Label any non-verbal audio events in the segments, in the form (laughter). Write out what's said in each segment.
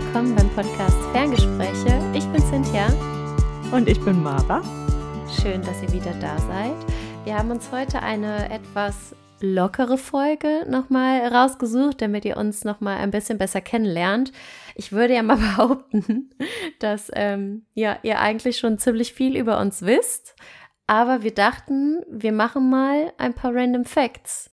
willkommen beim Podcast Ferngespräche. Ich bin Cynthia. Und ich bin Mara. Schön, dass ihr wieder da seid. Wir haben uns heute eine etwas lockere Folge nochmal rausgesucht, damit ihr uns nochmal ein bisschen besser kennenlernt. Ich würde ja mal (laughs) behaupten, dass ähm, ja, ihr eigentlich schon ziemlich viel über uns wisst. Aber wir dachten, wir machen mal ein paar Random Facts.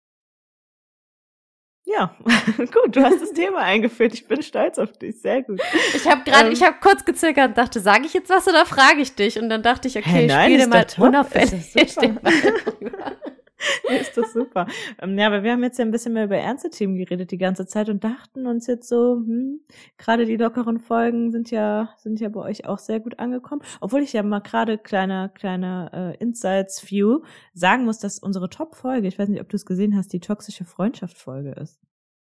Ja, (laughs) gut, du hast das Thema eingeführt. Ich bin stolz auf dich. Sehr gut. Ich habe gerade, ähm, ich habe kurz gezögert und dachte, sage ich jetzt was oder frage ich dich? Und dann dachte ich, okay, hey, nein, ich spiele mal unauffällig. (laughs) (laughs) (laughs) ist das super. Ähm, ja, aber wir haben jetzt ja ein bisschen mehr über ernste Themen geredet die ganze Zeit und dachten uns jetzt so, hm, gerade die lockeren Folgen sind ja, sind ja bei euch auch sehr gut angekommen. Obwohl ich ja mal gerade kleine, kleine äh, Insights View sagen muss, dass unsere Top-Folge, ich weiß nicht, ob du es gesehen hast, die toxische Freundschaft-Folge ist.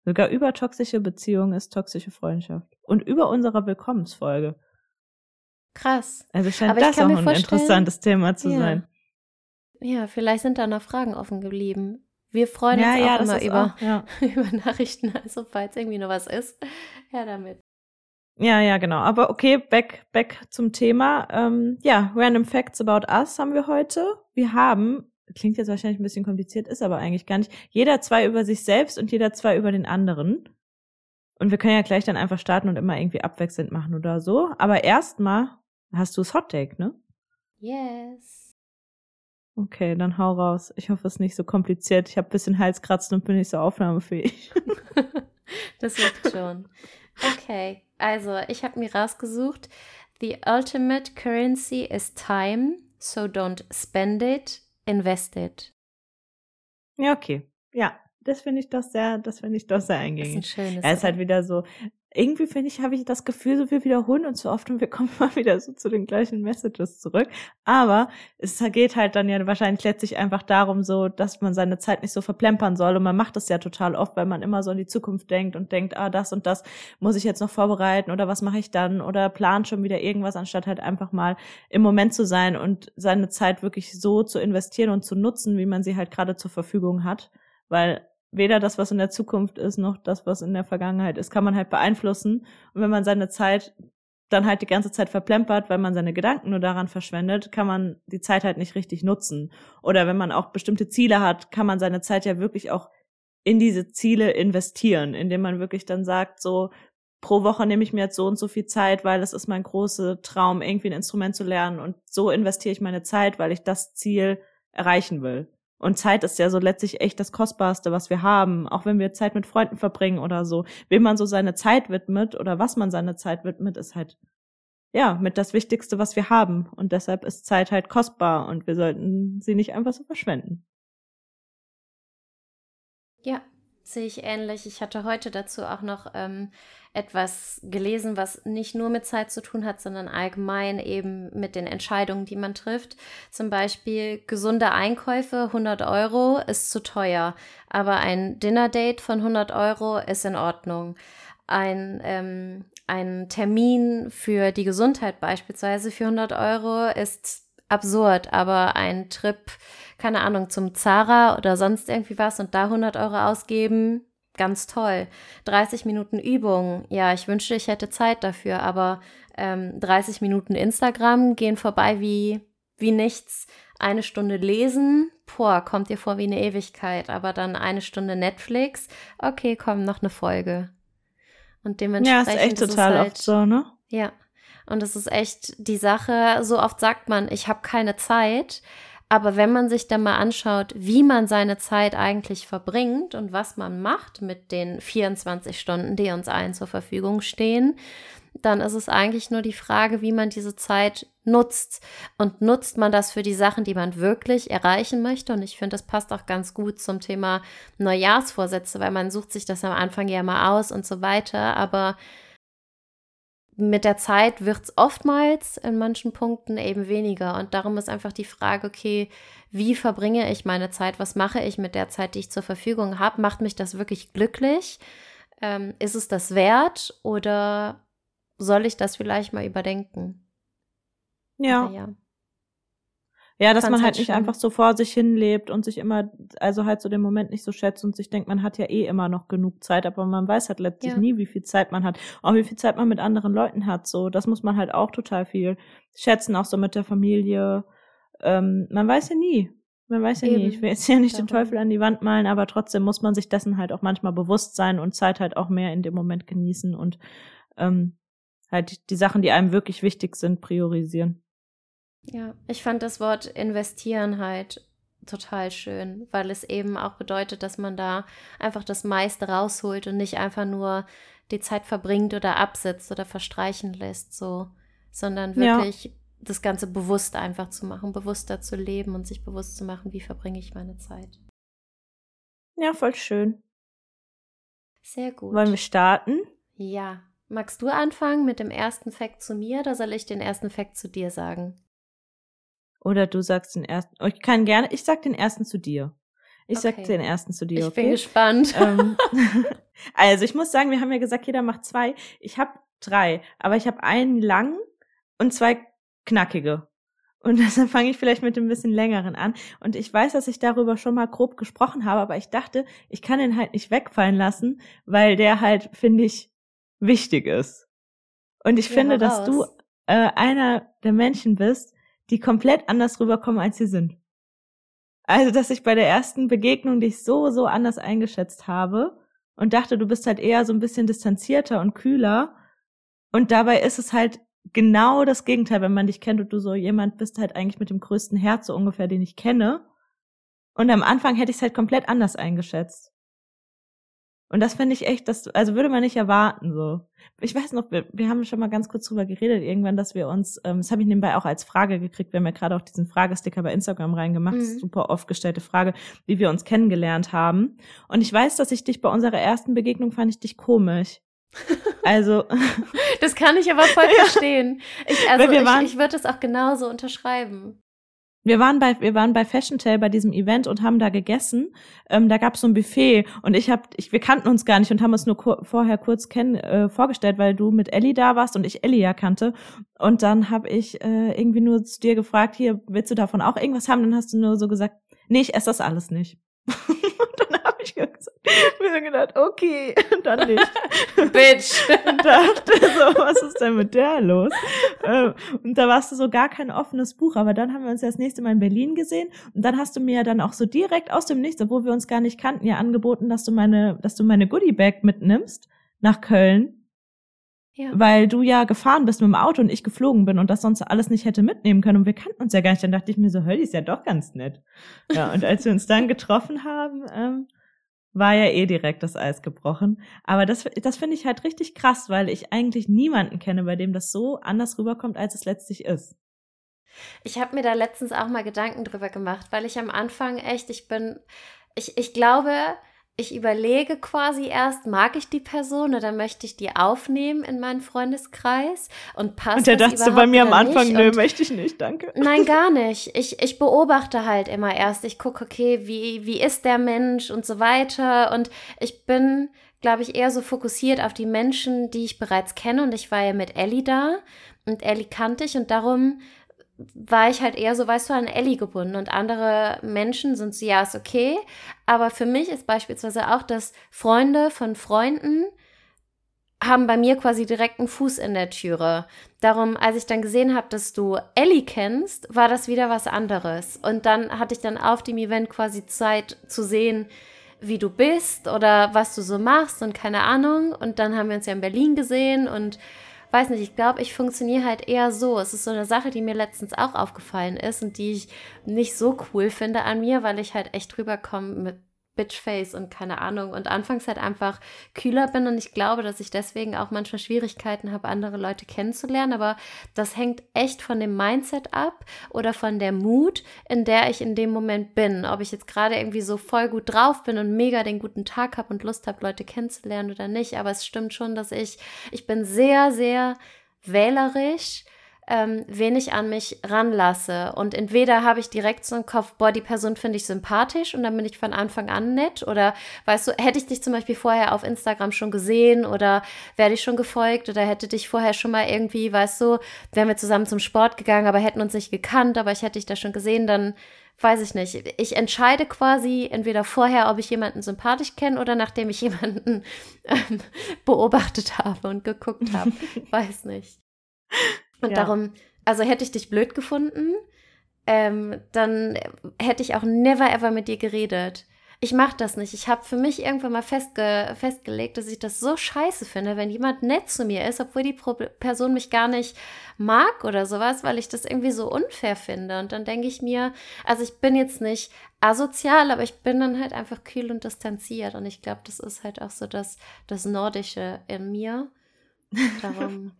Sogar über toxische Beziehungen ist toxische Freundschaft. Und über unserer Willkommensfolge. Krass. Also scheint das auch ein interessantes Thema zu ja. sein. Ja, vielleicht sind da noch Fragen offen geblieben. Wir freuen ja, uns ja, auch immer über, auch, ja. (laughs) über Nachrichten, also falls irgendwie noch was ist, ja damit. Ja, ja, genau. Aber okay, back, back zum Thema. Ähm, ja, Random Facts about Us haben wir heute. Wir haben, klingt jetzt wahrscheinlich ein bisschen kompliziert, ist aber eigentlich gar nicht, jeder zwei über sich selbst und jeder zwei über den anderen. Und wir können ja gleich dann einfach starten und immer irgendwie abwechselnd machen oder so. Aber erstmal hast du das Hot Take, ne? Yes. Okay, dann hau raus. Ich hoffe, es ist nicht so kompliziert. Ich habe ein bisschen Halskratzen und bin nicht so aufnahmefähig. (laughs) das wird schon. Okay, also ich habe mir rausgesucht, The ultimate currency is time, so don't spend it, invest it. Ja, okay. Ja, das finde ich doch sehr, das finde ich doch sehr eingängig. Das ist ein schönes. Er ist halt wieder so, irgendwie finde ich, habe ich das Gefühl, so wir wiederholen uns so oft und wir kommen (laughs) mal wieder so zu den gleichen Messages zurück. Aber es geht halt dann ja wahrscheinlich letztlich einfach darum, so, dass man seine Zeit nicht so verplempern soll. Und man macht das ja total oft, weil man immer so in die Zukunft denkt und denkt, ah, das und das muss ich jetzt noch vorbereiten oder was mache ich dann oder plant schon wieder irgendwas, anstatt halt einfach mal im Moment zu sein und seine Zeit wirklich so zu investieren und zu nutzen, wie man sie halt gerade zur Verfügung hat. Weil weder das, was in der Zukunft ist, noch das, was in der Vergangenheit ist, kann man halt beeinflussen. Und wenn man seine Zeit dann halt die ganze Zeit verplempert, weil man seine Gedanken nur daran verschwendet, kann man die Zeit halt nicht richtig nutzen. Oder wenn man auch bestimmte Ziele hat, kann man seine Zeit ja wirklich auch in diese Ziele investieren, indem man wirklich dann sagt, so pro Woche nehme ich mir jetzt so und so viel Zeit, weil das ist mein großer Traum, irgendwie ein Instrument zu lernen und so investiere ich meine Zeit, weil ich das Ziel erreichen will. Und Zeit ist ja so letztlich echt das Kostbarste, was wir haben. Auch wenn wir Zeit mit Freunden verbringen oder so. Wem man so seine Zeit widmet oder was man seine Zeit widmet, ist halt, ja, mit das Wichtigste, was wir haben. Und deshalb ist Zeit halt kostbar und wir sollten sie nicht einfach so verschwenden. Ja, sehe ich ähnlich. Ich hatte heute dazu auch noch ähm, etwas gelesen, was nicht nur mit Zeit zu tun hat, sondern allgemein eben mit den Entscheidungen, die man trifft. Zum Beispiel gesunde Einkäufe, 100 Euro ist zu teuer, aber ein Dinner-Date von 100 Euro ist in Ordnung. Ein, ähm, ein Termin für die Gesundheit beispielsweise für 100 Euro ist absurd, aber ein Trip, keine Ahnung, zum Zara oder sonst irgendwie was und da 100 Euro ausgeben, ganz toll. 30 Minuten Übung, ja, ich wünschte, ich hätte Zeit dafür, aber ähm, 30 Minuten Instagram gehen vorbei wie, wie nichts. Eine Stunde lesen, boah, kommt dir vor wie eine Ewigkeit, aber dann eine Stunde Netflix, okay, komm, noch eine Folge. Und dementsprechend. Ja, ist echt total halt, oft so, ne? Ja. Und es ist echt die Sache, so oft sagt man, ich habe keine Zeit. Aber wenn man sich dann mal anschaut, wie man seine Zeit eigentlich verbringt und was man macht mit den 24 Stunden, die uns allen zur Verfügung stehen, dann ist es eigentlich nur die Frage, wie man diese Zeit nutzt. Und nutzt man das für die Sachen, die man wirklich erreichen möchte? Und ich finde, das passt auch ganz gut zum Thema Neujahrsvorsätze, weil man sucht sich das am Anfang ja mal aus und so weiter. Aber mit der Zeit wird es oftmals in manchen Punkten eben weniger. Und darum ist einfach die Frage, okay, wie verbringe ich meine Zeit? Was mache ich mit der Zeit, die ich zur Verfügung habe? Macht mich das wirklich glücklich? Ähm, ist es das wert oder soll ich das vielleicht mal überdenken? Ja. ja. Ja, dass man halt, halt nicht einfach so vor sich hin lebt und sich immer, also halt so den Moment nicht so schätzt und sich denkt, man hat ja eh immer noch genug Zeit, aber man weiß halt letztlich ja. nie, wie viel Zeit man hat. Auch wie viel Zeit man mit anderen Leuten hat. So, das muss man halt auch total viel schätzen, auch so mit der Familie. Ähm, man weiß ja nie. Man weiß ja Eben. nie. Ich will jetzt ja nicht Darum. den Teufel an die Wand malen, aber trotzdem muss man sich dessen halt auch manchmal bewusst sein und Zeit halt auch mehr in dem Moment genießen und ähm, halt die Sachen, die einem wirklich wichtig sind, priorisieren. Ja, ich fand das Wort investieren halt total schön, weil es eben auch bedeutet, dass man da einfach das meiste rausholt und nicht einfach nur die Zeit verbringt oder absitzt oder verstreichen lässt, so, sondern wirklich ja. das Ganze bewusst einfach zu machen, bewusster zu leben und sich bewusst zu machen, wie verbringe ich meine Zeit. Ja, voll schön. Sehr gut. Wollen wir starten? Ja. Magst du anfangen mit dem ersten Fact zu mir oder soll ich den ersten Fact zu dir sagen? Oder du sagst den ersten. Oh, ich kann gerne, ich sag den ersten zu dir. Ich okay. sag den ersten zu dir. Ich okay? bin gespannt. Ähm, (laughs) (laughs) also ich muss sagen, wir haben ja gesagt, jeder macht zwei. Ich habe drei, aber ich habe einen lang und zwei knackige. Und (laughs) deshalb fange ich vielleicht mit dem bisschen längeren an. Und ich weiß, dass ich darüber schon mal grob gesprochen habe, aber ich dachte, ich kann den halt nicht wegfallen lassen, weil der halt, finde ich, wichtig ist. Und ich ja, finde, dass du äh, einer der Menschen bist, die komplett anders rüberkommen, als sie sind. Also, dass ich bei der ersten Begegnung dich so, so anders eingeschätzt habe und dachte, du bist halt eher so ein bisschen distanzierter und kühler. Und dabei ist es halt genau das Gegenteil, wenn man dich kennt und du so jemand bist halt eigentlich mit dem größten Herz so ungefähr, den ich kenne. Und am Anfang hätte ich es halt komplett anders eingeschätzt. Und das finde ich echt, das, also würde man nicht erwarten, so. Ich weiß noch, wir, wir haben schon mal ganz kurz drüber geredet, irgendwann, dass wir uns, ähm, das habe ich nebenbei auch als Frage gekriegt, wir haben ja gerade auch diesen Fragesticker bei Instagram reingemacht, mhm. super oft gestellte Frage, wie wir uns kennengelernt haben. Und ich weiß, dass ich dich bei unserer ersten Begegnung fand ich dich komisch. (laughs) Also. das kann ich aber voll (laughs) verstehen. Ich, also ich, ich würde es auch genauso unterschreiben. Wir waren bei wir waren bei Fashion Tale bei diesem Event und haben da gegessen. Ähm, da gab es so ein Buffet und ich habe ich wir kannten uns gar nicht und haben uns nur kur vorher kurz kenn äh, vorgestellt, weil du mit Ellie da warst und ich Ellie ja kannte. Und dann habe ich äh, irgendwie nur zu dir gefragt, hier willst du davon auch irgendwas haben? Dann hast du nur so gesagt, nee, ich esse das alles nicht. (laughs) ich gesagt, mir gedacht, okay, (laughs) dann nicht. (laughs) Bitch. und dachte so, was ist denn mit der los? Ähm, und da warst du so gar kein offenes Buch, aber dann haben wir uns ja das nächste Mal in Berlin gesehen und dann hast du mir ja dann auch so direkt aus dem Nichts, obwohl wir uns gar nicht kannten, ja angeboten, dass du meine, dass du meine Goodie Bag mitnimmst nach Köln. Ja. Weil du ja gefahren bist mit dem Auto und ich geflogen bin und das sonst alles nicht hätte mitnehmen können und wir kannten uns ja gar nicht. Dann dachte ich mir so, Hölli ist ja doch ganz nett. Ja, und als wir uns dann getroffen haben, ähm, war ja eh direkt das Eis gebrochen. Aber das, das finde ich halt richtig krass, weil ich eigentlich niemanden kenne, bei dem das so anders rüberkommt, als es letztlich ist. Ich habe mir da letztens auch mal Gedanken drüber gemacht, weil ich am Anfang echt, ich bin, ich, ich glaube, ich überlege quasi erst, mag ich die Person oder möchte ich die aufnehmen in meinen Freundeskreis und passt Und da dachtest du bei mir am Anfang, nicht? nö, und möchte ich nicht, danke. (laughs) Nein, gar nicht. Ich, ich beobachte halt immer erst. Ich gucke, okay, wie, wie ist der Mensch und so weiter. Und ich bin, glaube ich, eher so fokussiert auf die Menschen, die ich bereits kenne. Und ich war ja mit Ellie da und Ellie kannte ich und darum war ich halt eher so, weißt du, an Ellie gebunden und andere Menschen sind so, ja, ist okay. Aber für mich ist beispielsweise auch, dass Freunde von Freunden haben bei mir quasi direkt einen Fuß in der Türe. Darum, als ich dann gesehen habe, dass du Ellie kennst, war das wieder was anderes. Und dann hatte ich dann auf dem Event quasi Zeit zu sehen, wie du bist oder was du so machst und keine Ahnung. Und dann haben wir uns ja in Berlin gesehen und weiß nicht, ich glaube, ich funktioniere halt eher so. Es ist so eine Sache, die mir letztens auch aufgefallen ist und die ich nicht so cool finde an mir, weil ich halt echt drüber komme mit Bitchface und keine Ahnung. Und anfangs halt einfach kühler bin und ich glaube, dass ich deswegen auch manchmal Schwierigkeiten habe, andere Leute kennenzulernen, aber das hängt echt von dem Mindset ab oder von der Mut, in der ich in dem Moment bin, ob ich jetzt gerade irgendwie so voll gut drauf bin und mega den guten Tag habe und Lust habe, Leute kennenzulernen oder nicht, aber es stimmt schon, dass ich ich bin sehr sehr wählerisch ähm, wen ich an mich ranlasse. Und entweder habe ich direkt so im Kopf, boah, die Person finde ich sympathisch und dann bin ich von Anfang an nett. Oder weißt du, hätte ich dich zum Beispiel vorher auf Instagram schon gesehen oder werde ich schon gefolgt oder hätte dich vorher schon mal irgendwie, weißt du, wären wir zusammen zum Sport gegangen, aber hätten uns nicht gekannt, aber ich hätte dich da schon gesehen, dann weiß ich nicht. Ich entscheide quasi entweder vorher, ob ich jemanden sympathisch kenne oder nachdem ich (laughs) jemanden ähm, beobachtet habe und geguckt habe. (laughs) weiß nicht. Und ja. darum, also hätte ich dich blöd gefunden, ähm, dann hätte ich auch never ever mit dir geredet. Ich mache das nicht. Ich habe für mich irgendwann mal festge festgelegt, dass ich das so scheiße finde, wenn jemand nett zu mir ist, obwohl die Pro Person mich gar nicht mag oder sowas, weil ich das irgendwie so unfair finde. Und dann denke ich mir, also ich bin jetzt nicht asozial, aber ich bin dann halt einfach kühl und distanziert. Und ich glaube, das ist halt auch so das, das Nordische in mir. (laughs) Darum.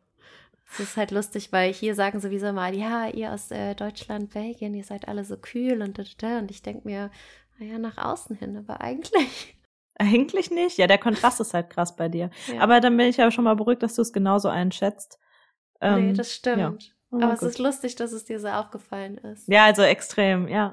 Es ist halt lustig, weil hier sagen sowieso mal, ja, ihr aus äh, Deutschland, Belgien, ihr seid alle so kühl und da, da, und ich denke mir, naja, nach außen hin, aber eigentlich. Eigentlich nicht. Ja, der Kontrast ist halt krass bei dir. Ja. Aber dann bin ich ja schon mal beruhigt, dass du es genauso einschätzt. Ähm, nee, das stimmt. Ja. Oh, aber gut. es ist lustig, dass es dir so aufgefallen ist. Ja, also extrem, ja.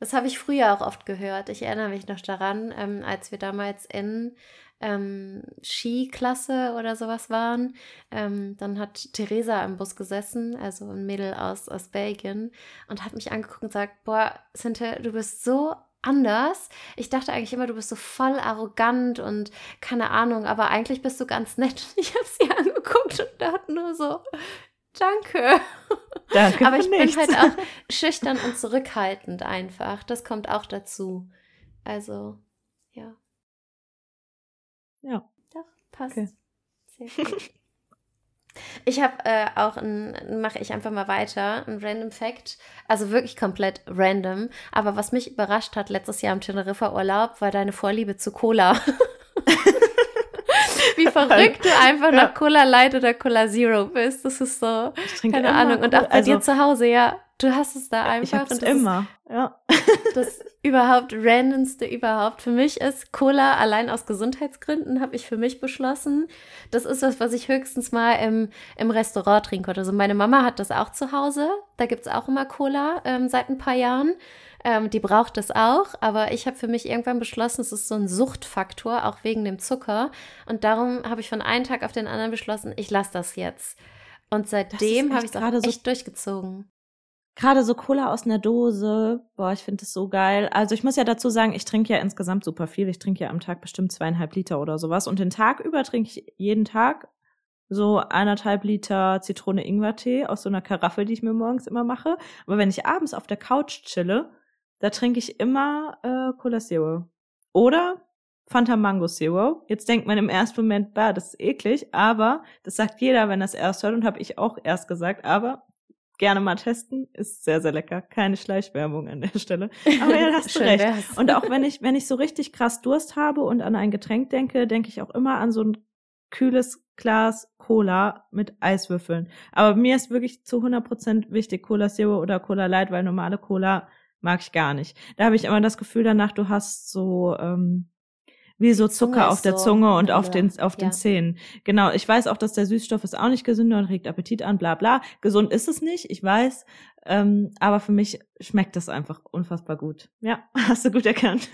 Das habe ich früher auch oft gehört. Ich erinnere mich noch daran, ähm, als wir damals in ähm, Skiklasse oder sowas waren. Ähm, dann hat Theresa im Bus gesessen, also ein Mädel aus, aus Belgien, und hat mich angeguckt und gesagt, boah, Cynthia, du bist so anders. Ich dachte eigentlich immer, du bist so voll arrogant und keine Ahnung, aber eigentlich bist du ganz nett. (laughs) Ich habe sie angeguckt und dachte nur so, danke. Danke. aber ich nichts. bin halt auch (laughs) schüchtern und zurückhaltend einfach. Das kommt auch dazu. Also, ja. Ja. Doch, passt. Okay. Sehr gut. (laughs) Ich habe äh, auch ein, mache ich einfach mal weiter, ein Random Fact, also wirklich komplett random. Aber was mich überrascht hat letztes Jahr im Teneriffa-Urlaub, war deine Vorliebe zu Cola. (laughs) Wie verrückt du (laughs) einfach ja. nach Cola Light oder Cola Zero bist. Das ist so, keine Ahnung. Und auch bei also, dir zu Hause, ja. Du hast es da einfach. Ich und immer, ja. (laughs) Das überhaupt randomste überhaupt für mich ist Cola allein aus Gesundheitsgründen habe ich für mich beschlossen. Das ist was, was ich höchstens mal im, im Restaurant trinke. Also meine Mama hat das auch zu Hause. Da gibt es auch immer Cola ähm, seit ein paar Jahren. Ähm, die braucht es auch, aber ich habe für mich irgendwann beschlossen, es ist so ein Suchtfaktor, auch wegen dem Zucker. Und darum habe ich von einem Tag auf den anderen beschlossen, ich lasse das jetzt. Und seitdem habe ich es auch echt so durchgezogen. Gerade so Cola aus einer Dose, boah, ich finde das so geil. Also ich muss ja dazu sagen, ich trinke ja insgesamt super viel. Ich trinke ja am Tag bestimmt zweieinhalb Liter oder sowas. Und den Tag über trinke ich jeden Tag so eineinhalb Liter Zitrone-Ingwer-Tee aus so einer Karaffe, die ich mir morgens immer mache. Aber wenn ich abends auf der Couch chille, da trinke ich immer äh, Cola Zero. Oder Fanta Mango Zero. Jetzt denkt man im ersten Moment, bah, das ist eklig, aber das sagt jeder, wenn das erst hört und habe ich auch erst gesagt, aber gerne mal testen. Ist sehr, sehr lecker. Keine Schleichwerbung an der Stelle. Aber ja, hast du (laughs) recht. Wär's. Und auch wenn ich, wenn ich so richtig krass Durst habe und an ein Getränk denke, denke ich auch immer an so ein kühles Glas Cola mit Eiswürfeln. Aber mir ist wirklich zu 100% wichtig Cola Zero oder Cola Light, weil normale Cola mag ich gar nicht. Da habe ich immer das Gefühl danach, du hast so ähm, wie so Zucker auf der so Zunge und auf den, auf den Zähnen. Genau, ich weiß auch, dass der Süßstoff ist auch nicht gesünder und regt Appetit an, bla bla. Gesund ist es nicht, ich weiß. Ähm, aber für mich schmeckt es einfach unfassbar gut. Ja, (laughs) hast du gut erkannt.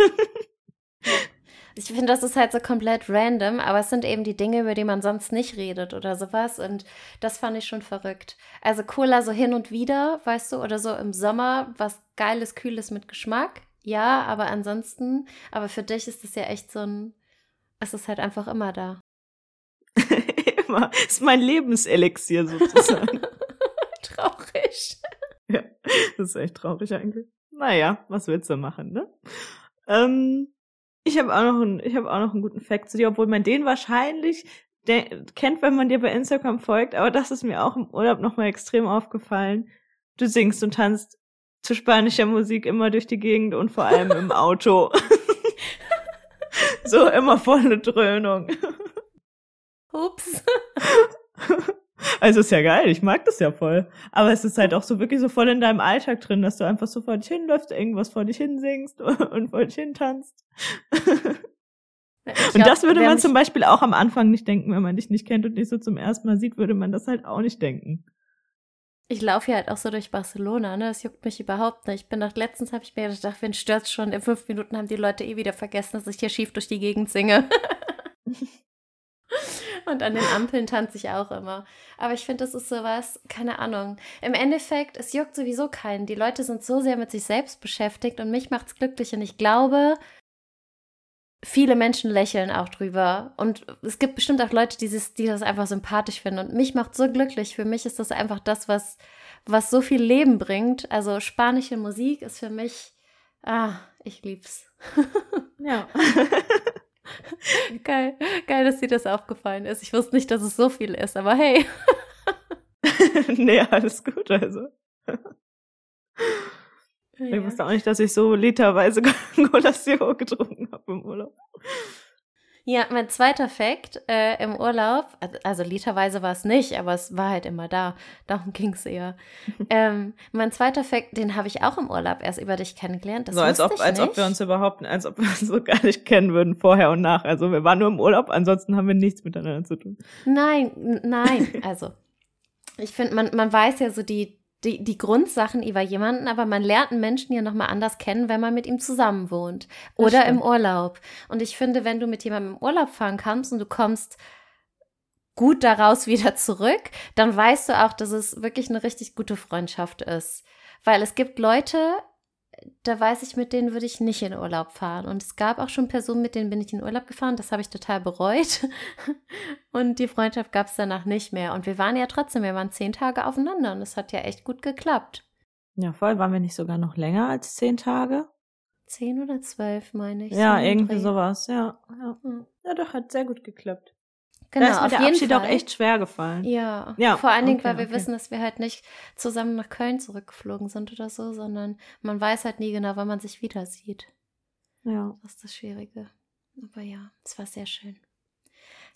Ich finde, das ist halt so komplett random, aber es sind eben die Dinge, über die man sonst nicht redet oder sowas. Und das fand ich schon verrückt. Also Cola so hin und wieder, weißt du, oder so im Sommer was Geiles, Kühles mit Geschmack. Ja, aber ansonsten, aber für dich ist es ja echt so ein, es ist halt einfach immer da. (laughs) immer. Ist mein Lebenselixier sozusagen. (laughs) traurig. Ja, das ist echt traurig eigentlich. Naja, was willst du machen, ne? Ähm, ich habe auch noch einen, ich habe auch noch einen guten Fact zu dir, obwohl man den wahrscheinlich kennt, wenn man dir bei Instagram folgt, aber das ist mir auch im Urlaub nochmal extrem aufgefallen. Du singst und tanzt zu spanischer Musik immer durch die Gegend und vor allem im (laughs) Auto. so immer volle Dröhnung. Ups. (laughs) Also ist ja geil, ich mag das ja voll. Aber es ist halt auch so wirklich so voll in deinem Alltag drin, dass du einfach so vor dich hinläufst, irgendwas vor dich hinsingst (laughs) und vor dich hintanzt. und das würde man zum Beispiel auch am Anfang nicht denken, wenn man dich nicht kennt und dich so zum ersten Mal sieht, würde man das halt auch nicht denken. ich laufe hier halt auch so durch Barcelona, ne? Das juckt mich überhaupt nicht. Ich bin nach letztens habe ich mir gedacht, wenn stört schon, in fünf Minuten haben die Leute eh wieder vergessen, dass ich hier schief durch die Gegend singe. (laughs) (laughs) Und an den Ampeln tanze ich auch immer. Aber ich finde, das ist sowas, keine Ahnung. Im Endeffekt, es juckt sowieso keinen. Die Leute sind so sehr mit sich selbst beschäftigt und mich macht es glücklich. Und ich glaube, viele Menschen lächeln auch drüber. Und es gibt bestimmt auch Leute, die, das, die das einfach sympathisch finden. Und mich macht so glücklich. Für mich ist das einfach das, was, was so viel Leben bringt. Also spanische Musik ist für mich, ah, ich lieb's. (laughs) Ja. (laughs) (laughs) Geil, geil, dass dir das aufgefallen ist. Ich wusste nicht, dass es so viel ist, aber hey. (laughs) nee, alles gut, also. (laughs) Ja. Ich wusste auch nicht, dass ich so literweise Cola Zero getrunken habe im Urlaub. Ja, mein zweiter Fakt äh, im Urlaub, also literweise war es nicht, aber es war halt immer da. Darum ging es eher. (laughs) ähm, mein zweiter Fakt, den habe ich auch im Urlaub erst über dich kennengelernt. Das so als ob, als ob wir uns überhaupt, als ob wir uns so gar nicht kennen würden, vorher und nach. Also wir waren nur im Urlaub, ansonsten haben wir nichts miteinander zu tun. Nein, nein. Also ich finde, man, man weiß ja so die, die, die Grundsachen über jemanden, aber man lernt einen Menschen ja nochmal anders kennen, wenn man mit ihm zusammen wohnt oder im Urlaub. Und ich finde, wenn du mit jemandem im Urlaub fahren kannst und du kommst gut daraus (laughs) wieder zurück, dann weißt du auch, dass es wirklich eine richtig gute Freundschaft ist. Weil es gibt Leute, da weiß ich, mit denen würde ich nicht in Urlaub fahren. Und es gab auch schon Personen, mit denen bin ich in Urlaub gefahren. Das habe ich total bereut. (laughs) Und die Freundschaft gab es danach nicht mehr. Und wir waren ja trotzdem, wir waren zehn Tage aufeinander und es hat ja echt gut geklappt. Ja, voll. Waren wir nicht sogar noch länger als zehn Tage? Zehn oder zwölf, meine ich. Ja, so irgendwie sowas, ja. Ja, ja doch, hat sehr gut geklappt. Genau, da ist mir auf der jeden Abschied Fall. auch echt schwer gefallen. Ja, Ja, vor allen Dingen, okay, weil wir okay. wissen, dass wir halt nicht zusammen nach Köln zurückgeflogen sind oder so, sondern man weiß halt nie genau, wann man sich wieder sieht. Ja. Das ist das Schwierige. Aber ja, es war sehr schön.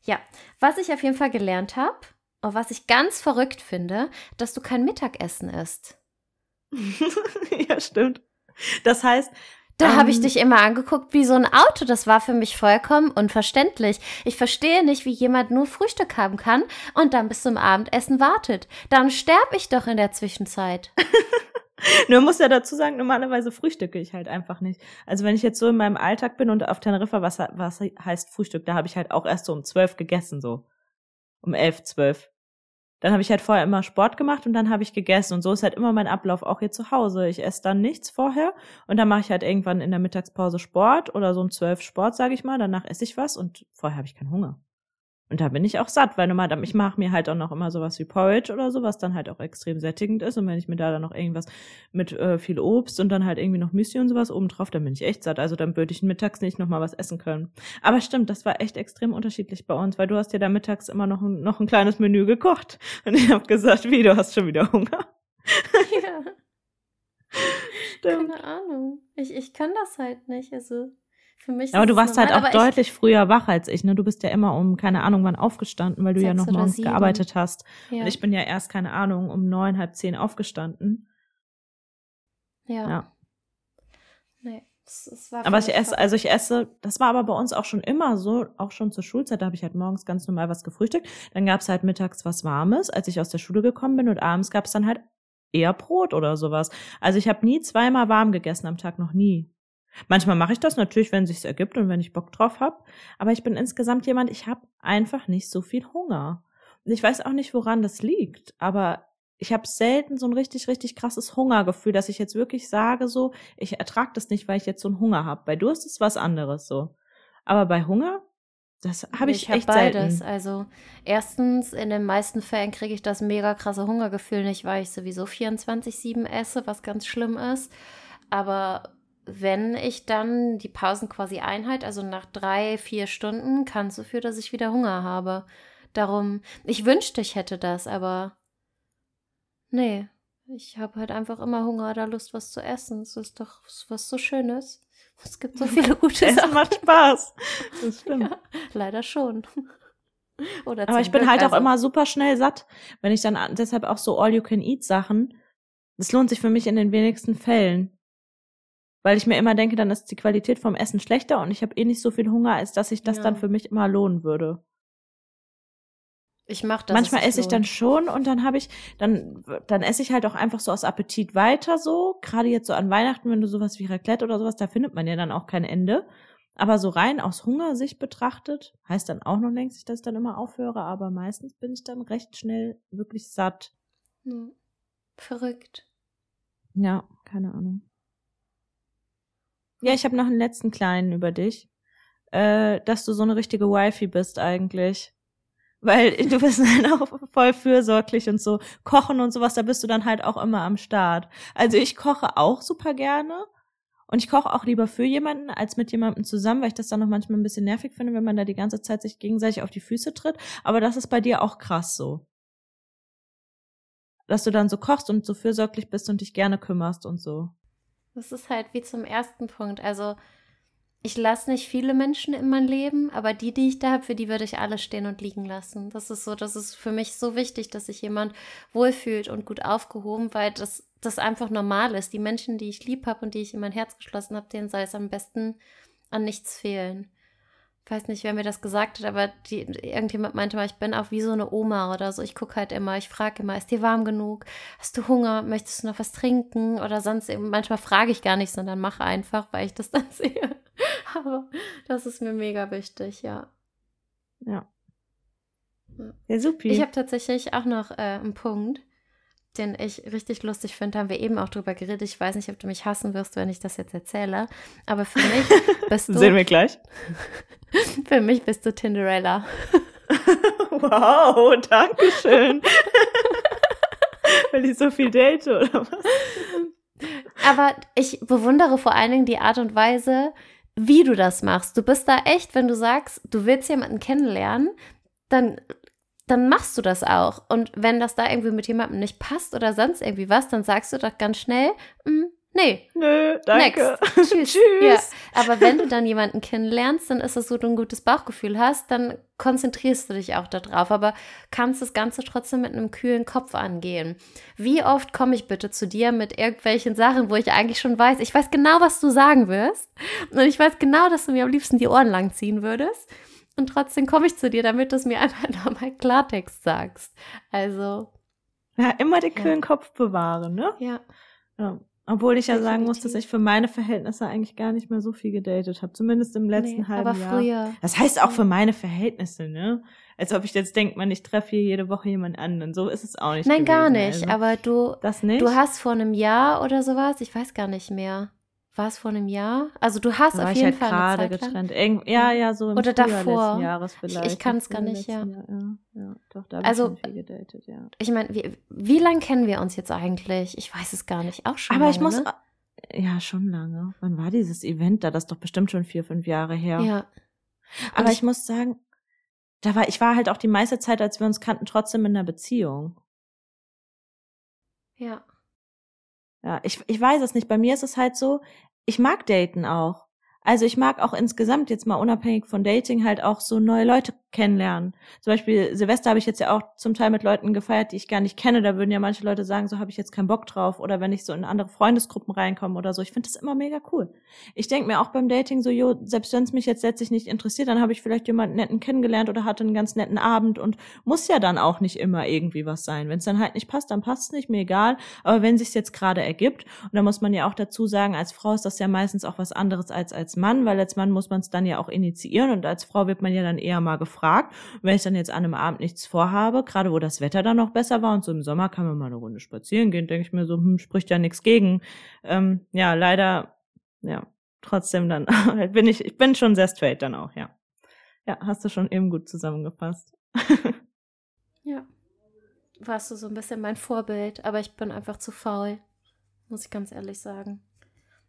Ja, was ich auf jeden Fall gelernt habe und was ich ganz verrückt finde, dass du kein Mittagessen isst. (laughs) ja, stimmt. Das heißt, Da habe ich Ähm. dich immer angeguckt wie so ein Auto. Das war für mich vollkommen unverständlich. Ich verstehe nicht, wie jemand nur Frühstück haben kann und dann bis zum Abendessen wartet. Dann sterbe ich doch in der Zwischenzeit. (laughs) Nur muss ja dazu sagen, normalerweise frühstücke ich halt einfach nicht. Also wenn ich jetzt so in meinem Alltag bin und auf Teneriffa, was, was heißt Frühstück, da habe ich halt auch erst so um zwölf gegessen, so. Um elf, zwölf. Dann habe ich halt vorher immer Sport gemacht und dann habe ich gegessen. Und so ist halt immer mein Ablauf auch hier zu Hause. Ich esse dann nichts vorher und dann mache ich halt irgendwann in der Mittagspause Sport oder so um zwölf Sport, sage ich mal. Danach esse ich was und vorher habe ich keinen Hunger. Und da bin ich auch satt, weil normal, ich mache mir halt auch noch immer sowas wie Porridge oder so, was dann halt auch extrem sättigend ist. Und wenn ich mir da dann noch irgendwas mit äh, viel Obst und dann halt irgendwie noch Müsli und sowas oben drauf, dann bin ich echt satt. Also dann würde ich mittags nicht noch mal was essen können. Aber stimmt, das war echt extrem unterschiedlich bei uns, weil du hast ja da mittags immer noch ein, noch ein kleines Menü gekocht. (laughs) Und ich habe gesagt, wie, du hast schon wieder Hunger? ja, (laughs) Stimmt. keine Ahnung. Ich, ich kann das halt nicht. Also für mich Aber du es warst halt normal, auch aber deutlich früher wach als ich, ne? Du bist ja immer um, keine Ahnung, wann aufgestanden, weil du ja noch morgens sieben. gearbeitet hast. Ja, Und ich bin ja erst, keine Ahnung, um neun, halb zehn aufgestanden. ja. Ja. Nee, es, es war Aber ich esse, also ich esse, das war aber bei uns auch schon immer so, auch schon zur Schulzeit, da habe ich halt morgens ganz normal was gefrühstückt. Dann gab's halt mittags was Warmes, als ich aus der Schule gekommen bin und abends gab's dann halt eher Brot oder sowas. Also ich habe nie zweimal warm gegessen am Tag, noch nie. Manchmal mache ich das natürlich, wenn sich's ergibt und wenn ich Bock drauf hab. Aber ich bin insgesamt jemand, ich habe einfach nicht so viel Hunger. Und ich weiß auch nicht, woran das liegt, aber ich habe selten so ein richtig, richtig krasses Hungergefühl, dass ich jetzt wirklich sage, so, ich ertrage das nicht, weil ich jetzt so einen Hunger habe. Bei Durst ist was anderes so. Aber bei Hunger, das habe ich, ich hab echt beides. selten. Also erstens, in den meisten Fällen kriege ich das mega krasse Hungergefühl nicht, weil ich sowieso 24-7 esse, was ganz schlimm ist. Aber wenn ich dann die Pausen quasi einhalte, also nach drei, vier Stunden, kann es dafür, dass ich wieder Hunger habe. Darum, ich wünschte, ich hätte das, aber nee. Ich habe halt einfach immer Hunger oder Lust, was zu essen. Es ist doch was so Schönes. Es gibt so viele (laughs) gute Essen Sachen. macht Spaß. Das (laughs) stimmt. Ja, leider schon. (laughs) Oder Aber ich bin Glück, halt auch also- immer super schnell satt, wenn ich dann an- deshalb auch so All-You-Can-Eat-Sachen. Das lohnt sich für mich in den wenigsten Fällen. Weil ich mir immer denke, dann ist die Qualität vom Essen schlechter und ich habe eh nicht so viel Hunger, als dass sich das Ja. dann für mich immer lohnen würde. Ich mache das. Manchmal esse ich dann schon und dann habe ich, dann, dann esse ich halt auch einfach so aus Appetit weiter so. Gerade jetzt so an Weihnachten, wenn du sowas wie Raclette oder sowas, da findet man ja dann auch kein Ende. Aber so rein aus Hungersicht betrachtet, heißt dann auch noch längst, dass ich dann immer aufhöre, aber meistens bin ich dann recht schnell wirklich satt. Hm. Verrückt. Ja, keine Ahnung. Ja, ich habe noch einen letzten kleinen über dich. Äh, dass du so eine richtige Wifi bist eigentlich. Weil (laughs) du bist dann auch voll fürsorglich und so. Kochen und sowas, da bist du dann halt auch immer am Start. Also ich koche auch super gerne. Und ich koche auch lieber für jemanden als mit jemandem zusammen, weil ich das dann noch manchmal ein bisschen nervig finde, wenn man da die ganze Zeit sich gegenseitig auf die Füße tritt. Aber das ist bei dir auch krass so. Dass du dann so kochst und so fürsorglich bist und dich gerne kümmerst und so. Das ist halt wie zum ersten Punkt. Also ich lasse nicht viele Menschen in mein Leben, aber die, die ich da habe, für die würde ich alle stehen und liegen lassen. Das ist so, das ist für mich so wichtig, dass sich jemand wohlfühlt und gut aufgehoben, weil das, das einfach normal ist. Die Menschen, die ich lieb habe und die ich in mein Herz geschlossen habe, denen soll es am besten an nichts fehlen weiß nicht, wer mir das gesagt hat, aber die, irgendjemand meinte mal, ich bin auch wie so eine Oma oder so. Ich gucke halt immer, ich frage immer, ist dir warm genug? Hast du Hunger? Möchtest du noch was trinken? Oder sonst, manchmal frage ich gar nicht, sondern mache einfach, weil ich das (laughs) dann sehe. aber das ist mir mega wichtig, ja. Ja. Ja, super. Ich habe tatsächlich auch noch äh, einen Punkt den ich richtig lustig finde, haben wir eben auch drüber geredet. Ich weiß nicht, ob du mich hassen wirst, wenn ich das jetzt erzähle. Aber für mich (laughs) bist du. Sehen wir gleich. (laughs) für mich bist du Tinderella. (laughs) wow, danke schön. Weil ich so viel date, oder was? Aber ich bewundere vor allen Dingen die Art und Weise, wie du das machst. Du bist da echt, wenn du sagst, du willst jemanden kennenlernen, dann dann machst du das auch. Und wenn das da irgendwie mit jemandem nicht passt oder sonst irgendwie was, dann sagst du doch ganz schnell, mm, nee. Nö, danke. Next. Tschüss. (laughs) Tschüss. Ja. Aber wenn du dann jemanden kennenlernst, dann ist es so, du ein gutes Bauchgefühl hast, dann konzentrierst du dich auch darauf, aber kannst das Ganze trotzdem mit einem kühlen Kopf angehen. Wie oft komme ich bitte zu dir mit irgendwelchen Sachen, wo ich eigentlich schon weiß, ich weiß genau, was du sagen wirst und ich weiß genau, dass du mir am liebsten die Ohren lang ziehen würdest. Und trotzdem komme ich zu dir, damit du es mir (laughs) einfach nochmal Klartext sagst. Also. Ja, immer den kühlen ja. Kopf bewahren, ne? Ja. ja. Obwohl ich ja Definitiv. sagen muss, dass ich für meine Verhältnisse eigentlich gar nicht mehr so viel gedatet habe. Zumindest im letzten nee, halben aber Jahr. Früher. Das heißt auch für meine Verhältnisse, ne? Als ob ich jetzt denke, man, ich treffe hier jede Woche jemanden anderen. So ist es auch nicht. Nein, gewesen, gar nicht. Also. Aber du, das nicht? du hast vor einem Jahr oder sowas, ich weiß gar nicht mehr. War es vor einem Jahr? Also du hast auf jeden halt Fall gerade getrennt. Irgend, ja, ja, so im Oder Frühjahr davor. Jahres vielleicht. Ich, ich kann es gar nicht, ja. Jahr, ja. Ja, doch, da habe also, ich schon viel gedatet, ja. Ich meine, wie, wie lange kennen wir uns jetzt eigentlich? Ich weiß es gar nicht. Auch schon Aber lange, ich muss, ne? ja, schon lange. Wann war dieses Event da? Das ist doch bestimmt schon vier, fünf Jahre her. Ja. Aber ich, ich muss sagen, da war, ich war halt auch die meiste Zeit, als wir uns kannten, trotzdem in einer Beziehung. Ja. Ja, ich, ich weiß es nicht. Bei mir ist es halt so, ich mag daten auch. Also ich mag auch insgesamt jetzt mal unabhängig von Dating halt auch so neue Leute kennenlernen. Zum Beispiel Silvester habe ich jetzt ja auch zum Teil mit Leuten gefeiert, die ich gar nicht kenne. Da würden ja manche Leute sagen, so habe ich jetzt keinen Bock drauf. Oder wenn ich so in andere Freundesgruppen reinkomme oder so. Ich finde das immer mega cool. Ich denke mir auch beim Dating so, jo, selbst wenn es mich jetzt letztlich nicht interessiert, dann habe ich vielleicht jemanden netten kennengelernt oder hatte einen ganz netten Abend und muss ja dann auch nicht immer irgendwie was sein. Wenn es dann halt nicht passt, dann passt es nicht, mir egal. Aber wenn sich jetzt gerade ergibt, und da muss man ja auch dazu sagen, als Frau ist das ja meistens auch was anderes als als Mann, weil als Mann muss man es dann ja auch initiieren und als Frau wird man ja dann eher mal gefragt gefragt. wenn ich dann jetzt an einem Abend nichts vorhabe, gerade wo das Wetter dann noch besser war und so im Sommer kann man mal eine Runde spazieren gehen, denke ich mir so, hm, spricht ja nichts gegen. Ähm, ja, leider, ja, trotzdem dann (laughs) bin ich, ich bin schon sehr straight dann auch, ja. Ja, hast du schon eben gut zusammengefasst. (laughs) ja. Warst du so ein bisschen mein Vorbild, aber ich bin einfach zu faul, muss ich ganz ehrlich sagen.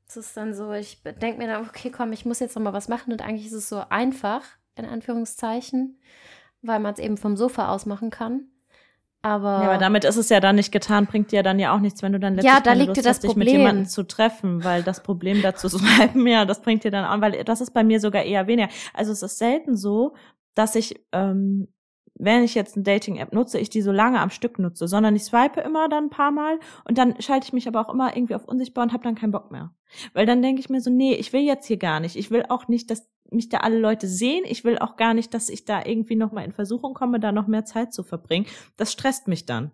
Es ist dann so, ich denke mir dann, okay, komm, ich muss jetzt noch mal was machen und eigentlich ist es so einfach, in Anführungszeichen, weil man es eben vom Sofa aus machen kann. Aber, ja, aber damit ist es ja dann nicht getan, bringt dir dann ja auch nichts, wenn du dann letztlich ja, da liegt Lust dir das hast, dich mit jemandem zu treffen, weil das Problem dazu (laughs) zu schreiben, ja, das bringt dir dann auch, weil das ist bei mir sogar eher weniger. Also es ist selten so, dass ich ähm, wenn ich jetzt eine Dating-App nutze, ich die so lange am Stück nutze, sondern ich swipe immer dann ein paar Mal und dann schalte ich mich aber auch immer irgendwie auf unsichtbar und habe dann keinen Bock mehr. Weil dann denke ich mir so, nee, ich will jetzt hier gar nicht. Ich will auch nicht, dass mich da alle Leute sehen. Ich will auch gar nicht, dass ich da irgendwie noch mal in Versuchung komme, da noch mehr Zeit zu verbringen. Das stresst mich dann.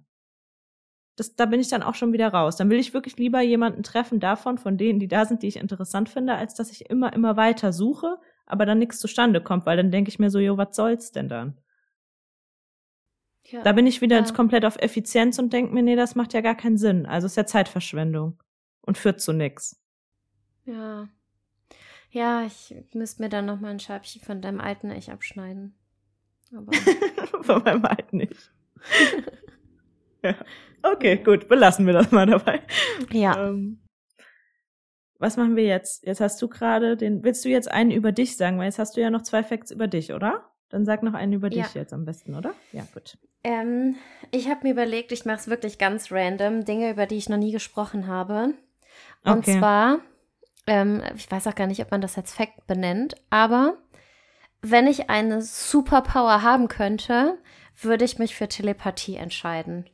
Das, da bin ich dann auch schon wieder raus. Dann will ich wirklich lieber jemanden treffen davon, von denen, die da sind, die ich interessant finde, als dass ich immer, immer weiter suche, aber dann nichts zustande kommt, weil dann denke ich mir so, jo, was soll's denn dann? Ja, da bin ich wieder ja. komplett auf Effizienz und denke mir, nee, das macht ja gar keinen Sinn. Also ist ja Zeitverschwendung und führt zu nix. Ja. Ja, ich müsste mir dann noch mal ein Scheibchen von deinem alten Ich abschneiden. Aber (laughs) von meinem alten Ich. (laughs) ja. Okay, gut, belassen wir das mal dabei. Ja. Ähm, was machen wir jetzt? Jetzt hast du gerade den. Willst du jetzt einen über dich sagen? Weil jetzt hast du ja noch zwei Facts über dich, oder? Dann sag noch einen über ja. dich jetzt am besten, oder? Ja, gut. Ähm, ich habe mir überlegt, ich mache es wirklich ganz random, Dinge, über die ich noch nie gesprochen habe. Und okay. zwar, ähm, ich weiß auch gar nicht, ob man das als Fact benennt, aber wenn ich eine Superpower haben könnte, würde ich mich für Telepathie entscheiden.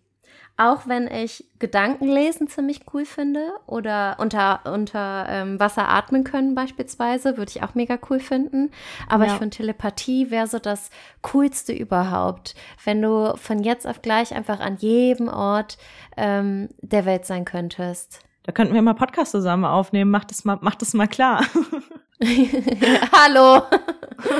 Auch wenn ich Gedankenlesen ziemlich cool finde oder unter, unter ähm, Wasser atmen können beispielsweise, würde ich auch mega cool finden. Aber ja. ich finde, Telepathie wäre so das Coolste überhaupt, wenn du von jetzt auf gleich einfach an jedem Ort ähm, der Welt sein könntest. Da könnten wir mal Podcast zusammen aufnehmen. Mach das mal, mach das mal klar. (laughs) Hallo.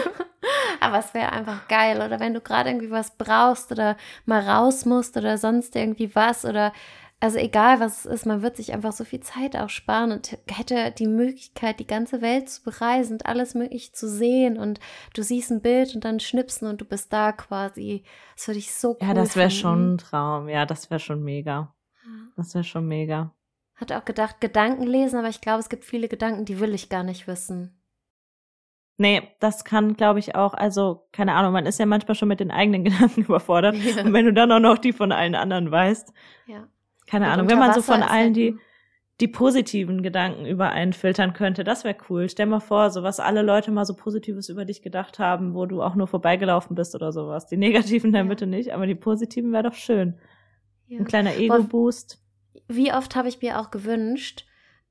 (laughs) Aber es wäre einfach geil. Oder wenn du gerade irgendwie was brauchst oder mal raus musst oder sonst irgendwie was oder also egal was es ist, man wird sich einfach so viel Zeit auch sparen und hätte die Möglichkeit, die ganze Welt zu bereisen und alles möglich zu sehen und du siehst ein Bild und dann schnipsen und du bist da quasi. Das würde ich so cool Ja, das wäre schon ein Traum. Ja, das wäre schon mega. Das wäre schon mega. Hat auch gedacht, Gedanken lesen, aber ich glaube, es gibt viele Gedanken, die will ich gar nicht wissen. Nee, das kann, glaube ich, auch, also, keine Ahnung, man ist ja manchmal schon mit den eigenen (laughs) Gedanken überfordert. Ja. Und wenn du dann auch noch die von allen anderen weißt. Ja. Keine und Ahnung, wenn man so von allen die, die positiven Gedanken über einen filtern könnte, das wäre cool. Stell mal vor, so was alle Leute mal so Positives über dich gedacht haben, wo du auch nur vorbeigelaufen bist oder sowas. Die negativen dann ja. bitte nicht, aber die positiven wäre doch schön. Ja. Ein kleiner Ego-Boost. Wie oft habe ich mir auch gewünscht,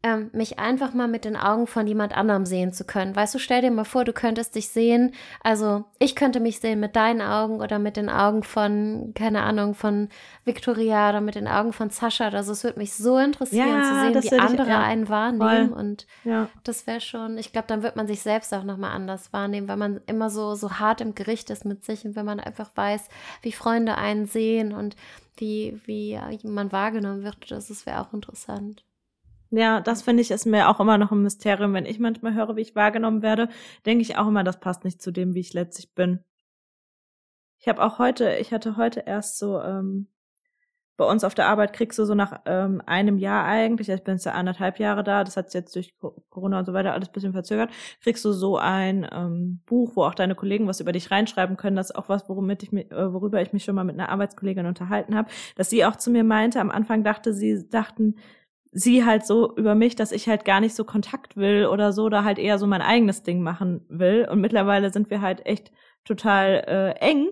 ähm, mich einfach mal mit den Augen von jemand anderem sehen zu können. Weißt du, stell dir mal vor, du könntest dich sehen, also ich könnte mich sehen mit deinen Augen oder mit den Augen von, keine Ahnung, von Victoria oder mit den Augen von Sascha. Also es würde mich so interessieren ja, zu sehen, wie andere ich, ja, einen wahrnehmen. Voll. Und ja. das wäre schon, ich glaube, dann wird man sich selbst auch nochmal anders wahrnehmen, weil man immer so, so hart im Gericht ist mit sich und wenn man einfach weiß, wie Freunde einen sehen und wie, wie man wahrgenommen wird, das wäre auch interessant. Ja, das finde ich ist mir auch immer noch ein Mysterium. Wenn ich manchmal höre, wie ich wahrgenommen werde, denke ich auch immer, das passt nicht zu dem, wie ich letztlich bin. Ich habe auch heute, ich hatte heute erst so, ähm, bei uns auf der Arbeit kriegst du so nach ähm, einem Jahr eigentlich, ich bin jetzt ja anderthalb Jahre da, das hat jetzt durch Corona und so weiter alles bisschen verzögert, kriegst du so ein ähm, Buch, wo auch deine Kollegen was über dich reinschreiben können. Das ist auch was, womit ich mich, äh, worüber ich mich schon mal mit einer Arbeitskollegin unterhalten habe, dass sie auch zu mir meinte, am Anfang dachte sie, dachten sie halt so über mich, dass ich halt gar nicht so Kontakt will oder so, da halt eher so mein eigenes Ding machen will. Und mittlerweile sind wir halt echt total äh, eng.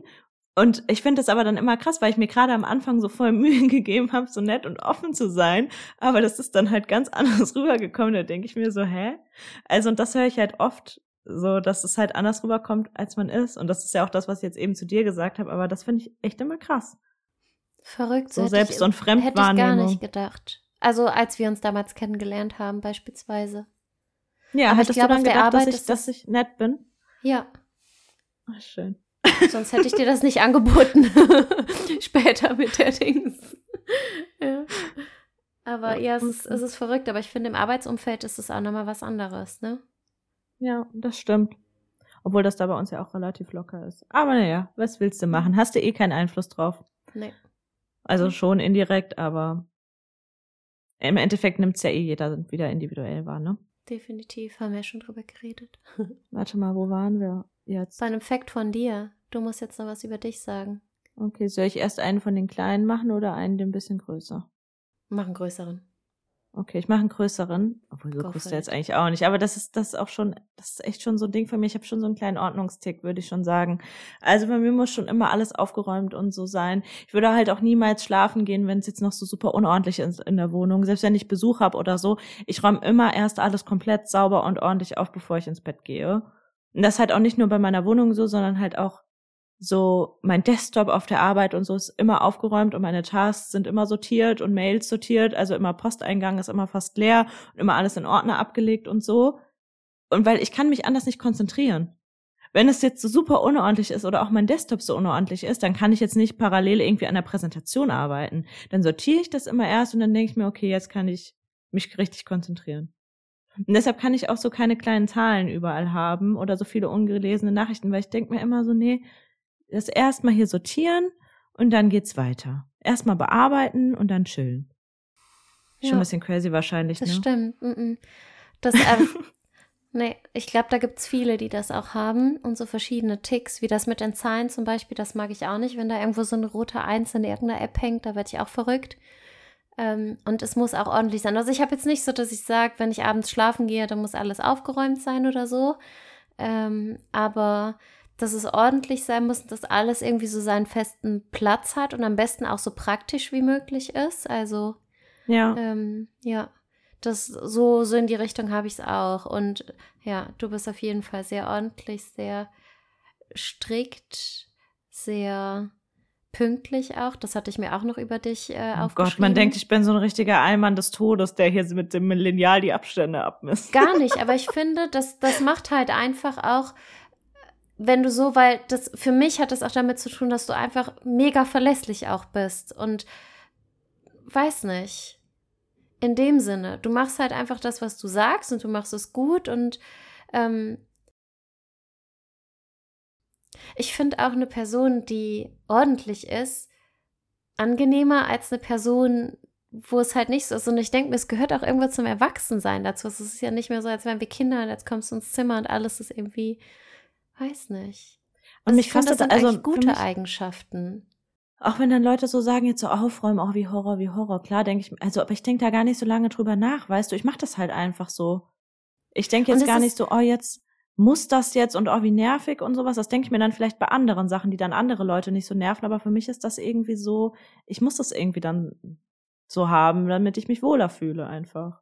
Und ich finde das aber dann immer krass, weil ich mir gerade am Anfang so voll (laughs) Mühe gegeben habe, so nett und offen zu sein. Aber das ist dann halt ganz (laughs) anders rübergekommen. Da denke ich mir so, hä? Also, und das höre ich halt oft so, dass es halt anders rüberkommt, als man ist. Und das ist ja auch das, was ich jetzt eben zu dir gesagt habe. Aber das finde ich echt immer krass. Verrückt. So selbst ich, so ein Fremdwahrnehmung. Hätte ich gar nicht gedacht. Also als wir uns damals kennengelernt haben, beispielsweise. Ja, Aber hattest glaub, du dann gedacht, Arbeit, dass, ich, dass ich nett bin? Ja. Ach, schön. Sonst hätte ich dir das nicht angeboten. (laughs) Später mit der Dings. ja. Aber ja, es ist, es ist verrückt, aber ich finde, im Arbeitsumfeld ist es auch nochmal was anderes, ne? Ja, das stimmt. Obwohl das da bei uns ja auch relativ locker ist. Aber naja, was willst du machen? Hast du eh keinen Einfluss drauf. Nee. Also schon indirekt, aber im Endeffekt nimmt es ja eh jeder wieder individuell wahr, ne? Definitiv, haben wir schon drüber geredet. (laughs) Warte mal, wo waren wir jetzt? Bei einem Fact von dir. Du musst jetzt noch was über dich sagen. Okay, soll ich erst einen von den kleinen machen oder einen, den ein bisschen größer? Mach einen größeren. Okay, ich mache einen größeren. Obwohl, so groß der jetzt eigentlich auch nicht. Aber das ist, das ist auch schon, das ist echt schon so ein Ding für mich. Ich habe schon so einen kleinen Ordnungstick, würde ich schon sagen. Also bei mir muss schon immer alles aufgeräumt und so sein. Ich würde halt auch niemals schlafen gehen, wenn es jetzt noch so super unordentlich ist in der Wohnung. Selbst wenn ich Besuch habe oder so. Ich räume immer erst alles komplett sauber und ordentlich auf, bevor ich ins Bett gehe. Und das halt auch nicht nur bei meiner Wohnung so, sondern halt auch so mein Desktop auf der Arbeit und so ist immer aufgeräumt und meine Tasks sind immer sortiert und Mails sortiert, also immer Posteingang ist immer fast leer und immer alles in Ordner abgelegt und so. Und weil ich kann mich anders nicht konzentrieren. Wenn es jetzt so super unordentlich ist oder auch mein Desktop so unordentlich ist, dann kann ich jetzt nicht parallel irgendwie an der Präsentation arbeiten. Dann sortiere ich das immer erst und dann denke ich mir, okay, jetzt kann ich mich richtig konzentrieren. Und deshalb kann ich auch so keine kleinen Zahlen überall haben oder so viele ungelesene Nachrichten, weil ich denke mir immer so, nee, das erstmal hier sortieren und dann geht's weiter. Erstmal bearbeiten und dann chillen. Ja. Schon ein bisschen crazy wahrscheinlich, das ne? stimmt. Das, ähm, (laughs) nee, ich glaube, da gibt's viele, die das auch haben und so verschiedene Ticks, wie das mit den Zahlen zum Beispiel, das mag ich auch nicht, wenn da irgendwo so eine rote Eins in irgendeiner App hängt, da werde ich auch verrückt. Ähm, und es muss auch ordentlich sein. Also ich habe jetzt nicht so, dass ich sage, wenn ich abends schlafen gehe, dann muss alles aufgeräumt sein oder so. Ähm, aber dass es ordentlich sein muss, dass alles irgendwie so seinen festen Platz hat und am besten auch so praktisch wie möglich ist. Also ja, ähm, ja, das so so in die Richtung habe ich es auch. Und ja, du bist auf jeden Fall sehr ordentlich, sehr strikt, sehr pünktlich auch. Das hatte ich mir auch noch über dich äh, oh Gott, man denkt, ich bin so ein richtiger Eimann des Todes, der hier mit dem Lineal die Abstände abmisst. Gar nicht, (laughs) aber ich finde, das, das macht halt einfach auch wenn du so, weil das für mich hat das auch damit zu tun, dass du einfach mega verlässlich auch bist und weiß nicht. In dem Sinne, du machst halt einfach das, was du sagst und du machst es gut und ähm, ich finde auch eine Person, die ordentlich ist, angenehmer als eine Person, wo es halt nicht so ist. Und ich denke mir, es gehört auch irgendwo zum Erwachsensein dazu. Es ist ja nicht mehr so, als wären wir Kinder und jetzt kommst du ins Zimmer und alles ist irgendwie Weiß nicht. Und also mich fand das, sind also gute mich, Eigenschaften. Auch wenn dann Leute so sagen, jetzt so aufräumen, auch oh, wie Horror, wie Horror. Klar, denke ich, also, aber ich denke da gar nicht so lange drüber nach, weißt du, ich mache das halt einfach so. Ich denke jetzt gar nicht so, oh, jetzt muss das jetzt und oh, wie nervig und sowas. Das denke ich mir dann vielleicht bei anderen Sachen, die dann andere Leute nicht so nerven, aber für mich ist das irgendwie so, ich muss das irgendwie dann so haben, damit ich mich wohler fühle einfach.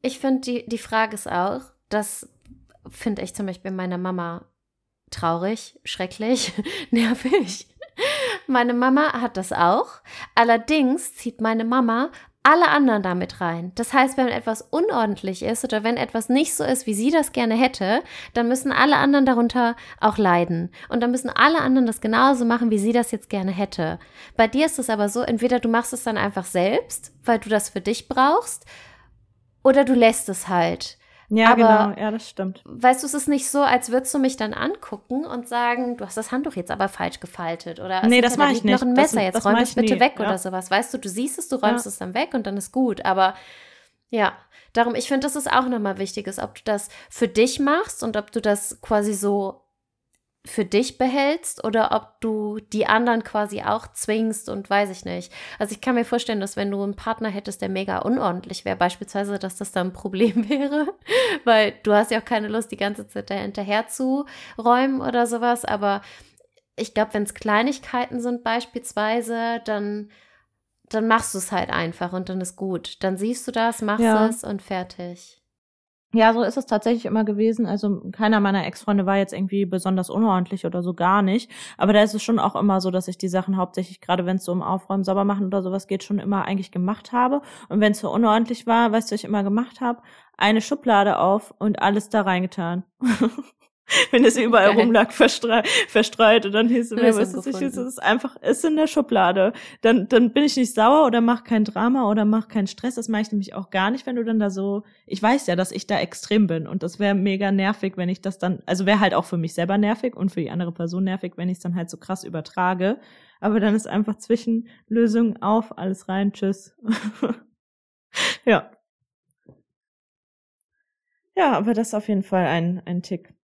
Ich finde, die, die Frage ist auch, das finde ich zum Beispiel meiner Mama traurig, schrecklich, (laughs) nervig. Meine Mama hat das auch. Allerdings zieht meine Mama alle anderen damit rein. Das heißt, wenn etwas unordentlich ist oder wenn etwas nicht so ist, wie sie das gerne hätte, dann müssen alle anderen darunter auch leiden. Und dann müssen alle anderen das genauso machen, wie sie das jetzt gerne hätte. Bei dir ist es aber so, entweder du machst es dann einfach selbst, weil du das für dich brauchst, oder du lässt es halt. Ja, Aber, genau, ja, das stimmt. Weißt du, es ist nicht so, als würdest du mich dann angucken und sagen, du hast das Handtuch jetzt aber falsch gefaltet oder nee, das mache ich nicht. noch ein Messer, das, jetzt das räum es bitte nie. weg ja. oder sowas. Weißt du, du siehst es, du räumst ja. es dann weg und dann ist gut. Aber ja, darum, ich finde, das ist auch nochmal wichtig, ist, ob du das für dich machst und ob du das quasi so für dich behältst oder ob du die anderen quasi auch zwingst und weiß ich nicht. Also ich kann mir vorstellen, dass wenn du einen Partner hättest, der mega unordentlich wäre, beispielsweise, dass das dann ein Problem (laughs) wäre, weil du hast ja auch keine Lust, die ganze Zeit da hinterher zu räumen oder sowas. Aber ich glaube, wenn es Kleinigkeiten sind beispielsweise, dann dann machst du es halt einfach und dann ist gut. Dann siehst du das, machst ja. es und fertig. Ja, so ist es tatsächlich immer gewesen. Also keiner meiner Ex-Freunde war jetzt irgendwie besonders unordentlich oder so gar nicht. Aber da ist es schon auch immer so, dass ich die Sachen hauptsächlich, gerade wenn es so um Aufräumen, sauber machen oder sowas geht, schon immer eigentlich gemacht habe. Und wenn es so unordentlich war, weißt du, ich immer gemacht habe, eine Schublade auf und alles da reingetan. (laughs) (laughs) wenn es überall okay. rumlag, verstre verstreut und dann hieß es mir, was ist, es ist einfach, ist in der Schublade. Dann, dann bin ich nicht sauer oder mach kein Drama oder mach keinen Stress. Das mache ich nämlich auch gar nicht, wenn du dann da so, ich weiß ja, dass ich da extrem bin und das wäre mega nervig, wenn ich das dann, also wäre halt auch für mich selber nervig und für die andere Person nervig, wenn ich es dann halt so krass übertrage. Aber dann ist einfach Zwischenlösung auf, alles rein, tschüss. (laughs) ja. Ja, aber das ist auf jeden Fall ein, ein Tick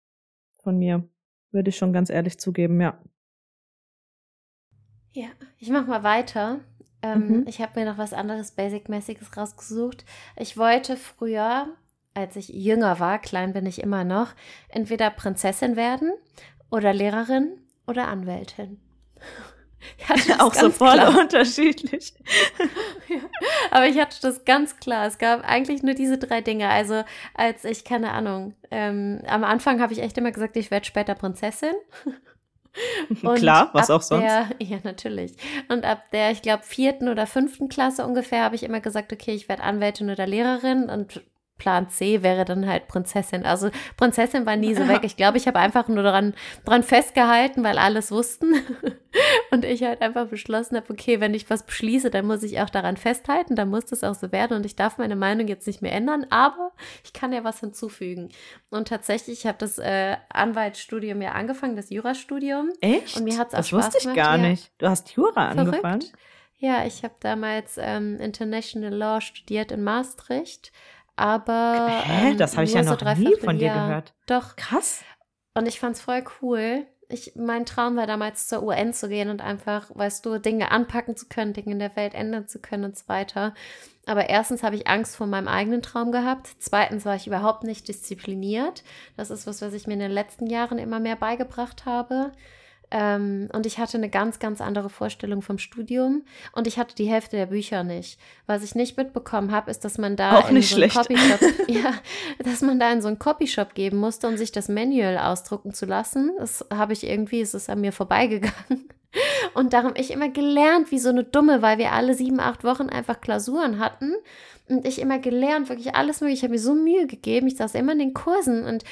von mir. Würde ich schon ganz ehrlich zugeben, ja. Ja, ich mach mal weiter. Ähm, mhm. Ich habe mir noch was anderes Basic-mäßiges rausgesucht. Ich wollte früher, als ich jünger war, klein bin ich immer noch, entweder Prinzessin werden oder Lehrerin oder Anwältin. (laughs) auch so voll klar. unterschiedlich. (laughs) ja, aber ich hatte das ganz klar. Es gab eigentlich nur diese drei Dinge. Also als ich, keine Ahnung, ähm, am Anfang habe ich echt immer gesagt, ich werde später Prinzessin. (laughs) Und Klar, was auch sonst. Der, ja, natürlich. Und ab der, ich glaube, vierten oder fünften Klasse ungefähr habe ich immer gesagt, okay, ich werde Anwältin oder Lehrerin und Plan C wäre dann halt Prinzessin. Also Prinzessin war nie so weg. Ich glaube, ich habe einfach nur daran, dran festgehalten, weil alles wussten. (laughs) Und ich halt einfach beschlossen habe, okay, wenn ich was beschließe, dann muss ich auch daran festhalten, dann muss das auch so werden. Und ich darf meine Meinung jetzt nicht mehr ändern, aber ich kann ja was hinzufügen. Und tatsächlich, ich habe das äh, Anwaltsstudium ja angefangen, das Jurastudium. Echt? Und mir hat es auch das Spaß wusste ich gar ja. nicht. Du hast Jura Verrückt. angefangen? Ja, ich habe damals ähm, International Law studiert in Maastricht. Aber. Hä? Ähm, das habe ich ja so noch drei nie von dir Jahr. gehört. Doch. Krass. Und ich fand's voll cool. Ich, mein Traum war damals zur UN zu gehen und einfach, weißt du, Dinge anpacken zu können, Dinge in der Welt ändern zu können und so weiter. Aber erstens habe ich Angst vor meinem eigenen Traum gehabt. Zweitens war ich überhaupt nicht diszipliniert. Das ist was, was ich mir in den letzten Jahren immer mehr beigebracht habe. Ähm, und ich hatte eine ganz, ganz andere Vorstellung vom Studium. Und ich hatte die Hälfte der Bücher nicht. Was ich nicht mitbekommen habe, ist, dass man da Auch in nicht so einen. Copyshop, (laughs) ja, dass man da in so einen Copyshop geben musste, um sich das Manual ausdrucken zu lassen. Das habe ich irgendwie, es ist an mir vorbeigegangen. Und darum ich immer gelernt, wie so eine Dumme, weil wir alle sieben, acht Wochen einfach Klausuren hatten. Und ich immer gelernt, wirklich alles mögliche. Ich habe mir so Mühe gegeben. Ich saß immer in den Kursen und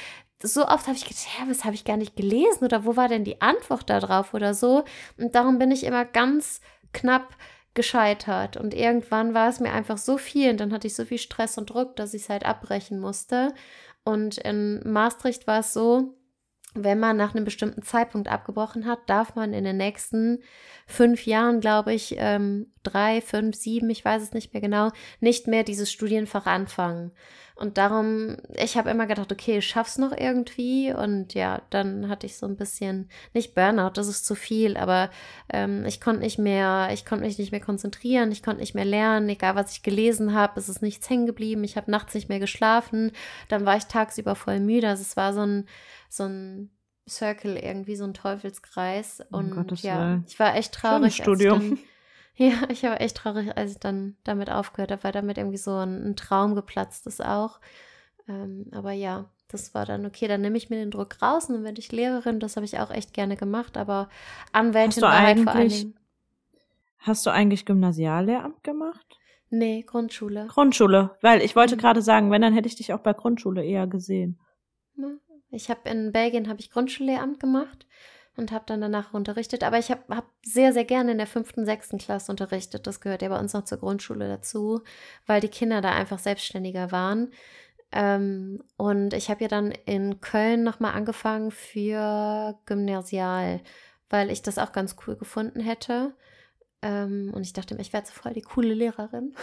so oft habe ich gedacht, ja, was habe ich gar nicht gelesen oder wo war denn die Antwort da drauf oder so. Und darum bin ich immer ganz knapp gescheitert. Und irgendwann war es mir einfach so viel und dann hatte ich so viel Stress und Druck, dass ich es halt abbrechen musste. Und in Maastricht war es so, wenn man nach einem bestimmten Zeitpunkt abgebrochen hat, darf man in den nächsten fünf Jahren, glaube ich, ähm, drei, fünf, sieben, ich weiß es nicht mehr genau, nicht mehr dieses Studienfach anfangen. Und darum, ich habe immer gedacht, okay, ich schaff's noch irgendwie. Und ja, dann hatte ich so ein bisschen, nicht Burnout, das ist zu viel, aber ähm, ich konnte nicht mehr, ich konnte mich nicht mehr konzentrieren, ich konnte nicht mehr lernen, egal was ich gelesen habe, es ist nichts hängen geblieben, ich habe nachts nicht mehr geschlafen, dann war ich tagsüber voll müde. Also es war so ein, so ein Circle, irgendwie so ein Teufelskreis. Um Und Gottes ja, Willen. ich war echt traurig. Studium. Dann, (laughs) ja, ich war echt traurig, als ich dann damit aufgehört habe, weil damit irgendwie so ein, ein Traum geplatzt ist auch. Ähm, aber ja, das war dann okay, dann nehme ich mir den Druck raus und dann werde ich Lehrerin. Das habe ich auch echt gerne gemacht, aber Anwältin war halt vor allen Dingen. Hast du eigentlich Gymnasiallehramt gemacht? Nee, Grundschule. Grundschule, weil ich wollte Mhm. gerade sagen, wenn, dann hätte ich dich auch bei Grundschule eher gesehen. Ich habe in Belgien habe ich Grundschullehramt gemacht und habe dann danach unterrichtet. Aber ich habe hab sehr, sehr gerne in der fünften, sechsten Klasse unterrichtet. Das gehört ja bei uns noch zur Grundschule dazu, weil die Kinder da einfach selbstständiger waren. Ähm, und ich habe ja dann in Köln nochmal angefangen für Gymnasial, weil ich das auch ganz cool gefunden hätte. Ähm, und ich dachte mir, ich werde so voll die coole Lehrerin.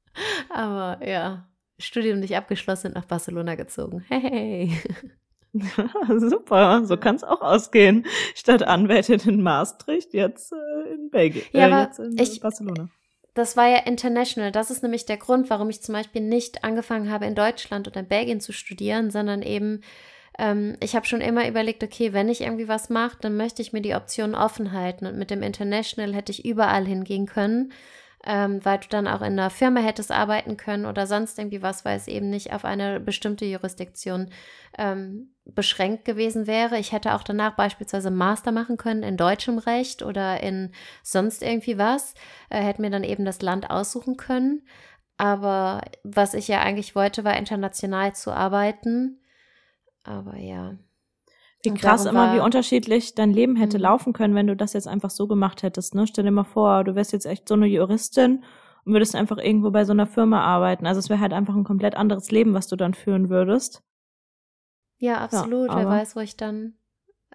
(laughs) Aber ja, Studium nicht abgeschlossen nach Barcelona gezogen. Hey. (laughs) (laughs) Super, so kann es auch ausgehen. Statt Anwältin in Maastricht, jetzt äh, in Belgien. Ja, äh, jetzt in ich- Barcelona. Das war ja international. Das ist nämlich der Grund, warum ich zum Beispiel nicht angefangen habe, in Deutschland oder in Belgien zu studieren, sondern eben, ähm, ich habe schon immer überlegt, okay, wenn ich irgendwie was mache, dann möchte ich mir die Option offen halten. Und mit dem International hätte ich überall hingehen können, ähm, weil du dann auch in einer Firma hättest arbeiten können oder sonst irgendwie was, weil es eben nicht auf eine bestimmte Jurisdiktion ähm, beschränkt gewesen wäre. Ich hätte auch danach beispielsweise Master machen können in deutschem Recht oder in sonst irgendwie was, äh, hätte mir dann eben das Land aussuchen können. Aber was ich ja eigentlich wollte, war international zu arbeiten. Aber ja. Wie Und krass immer, wie unterschiedlich dein Leben hätte Mhm. laufen können, wenn du das jetzt einfach so gemacht hättest. Ne? Stell dir mal vor, du wärst jetzt echt so eine Juristin und würdest einfach irgendwo bei so einer Firma arbeiten. Also es wäre halt einfach ein komplett anderes Leben, was du dann führen würdest. Ja, absolut. Wer aber- weiß, wo ich dann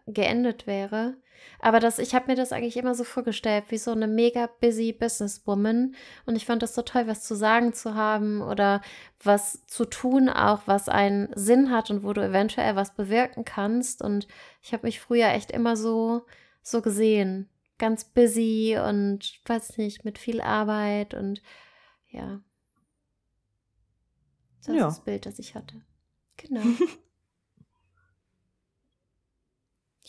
geendet wäre. Aber das, ich habe mir das eigentlich immer so vorgestellt, wie so eine mega busy Businesswoman. Und ich fand das so toll, was zu sagen zu haben oder was zu tun, auch was einen Sinn hat und wo du eventuell was bewirken kannst. Und ich habe mich früher echt immer so, so gesehen. Ganz busy und weiß nicht, mit viel Arbeit und ja. Das Ja. ist das Bild, das ich hatte. Genau. (laughs)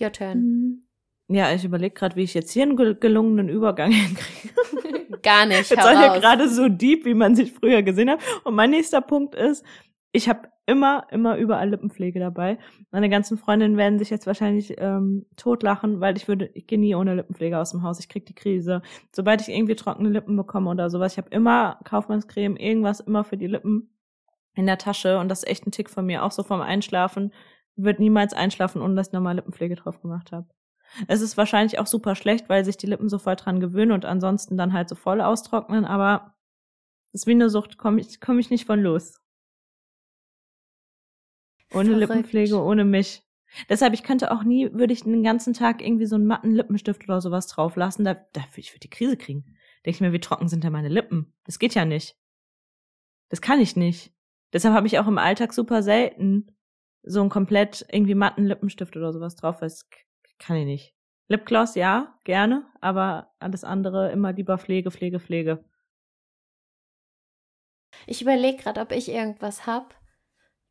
Your turn. Ja, ich überlege gerade, wie ich jetzt hier einen gelungenen Übergang (laughs) hinkriege. Gar nicht. Jetzt seid ihr gerade so deep, wie man sich früher gesehen hat. Und mein nächster Punkt ist, ich habe immer, immer überall Lippenpflege dabei. Meine ganzen Freundinnen werden sich jetzt wahrscheinlich ähm, totlachen, weil ich würde, ich gehe nie ohne Lippenpflege aus dem Haus. Ich krieg die Krise. Sobald ich irgendwie trockene Lippen bekomme oder sowas, ich habe immer Kaufmannscreme, irgendwas immer für die Lippen in der Tasche. Und das ist echt ein Tick von mir. Auch so vom Einschlafen. Wird niemals einschlafen, ohne dass ich nochmal Lippenpflege drauf gemacht habe. Es ist wahrscheinlich auch super schlecht, weil sich die Lippen so voll dran gewöhnen und ansonsten dann halt so voll austrocknen, aber das ist wie eine Sucht, komme ich, komm ich nicht von los. Ohne Verrückt. Lippenpflege, ohne mich. Deshalb, ich könnte auch nie, würde ich den ganzen Tag irgendwie so einen matten Lippenstift oder sowas drauf lassen. Da, da würde ich für die Krise kriegen. Denke ich mir, wie trocken sind denn meine Lippen? Das geht ja nicht. Das kann ich nicht. Deshalb habe ich auch im Alltag super selten so einen komplett irgendwie matten Lippenstift oder sowas drauf, weil es kann ich nicht. Lipgloss, ja, gerne, aber alles andere immer lieber Pflege, Pflege, Pflege. Ich überlege gerade, ob ich irgendwas hab.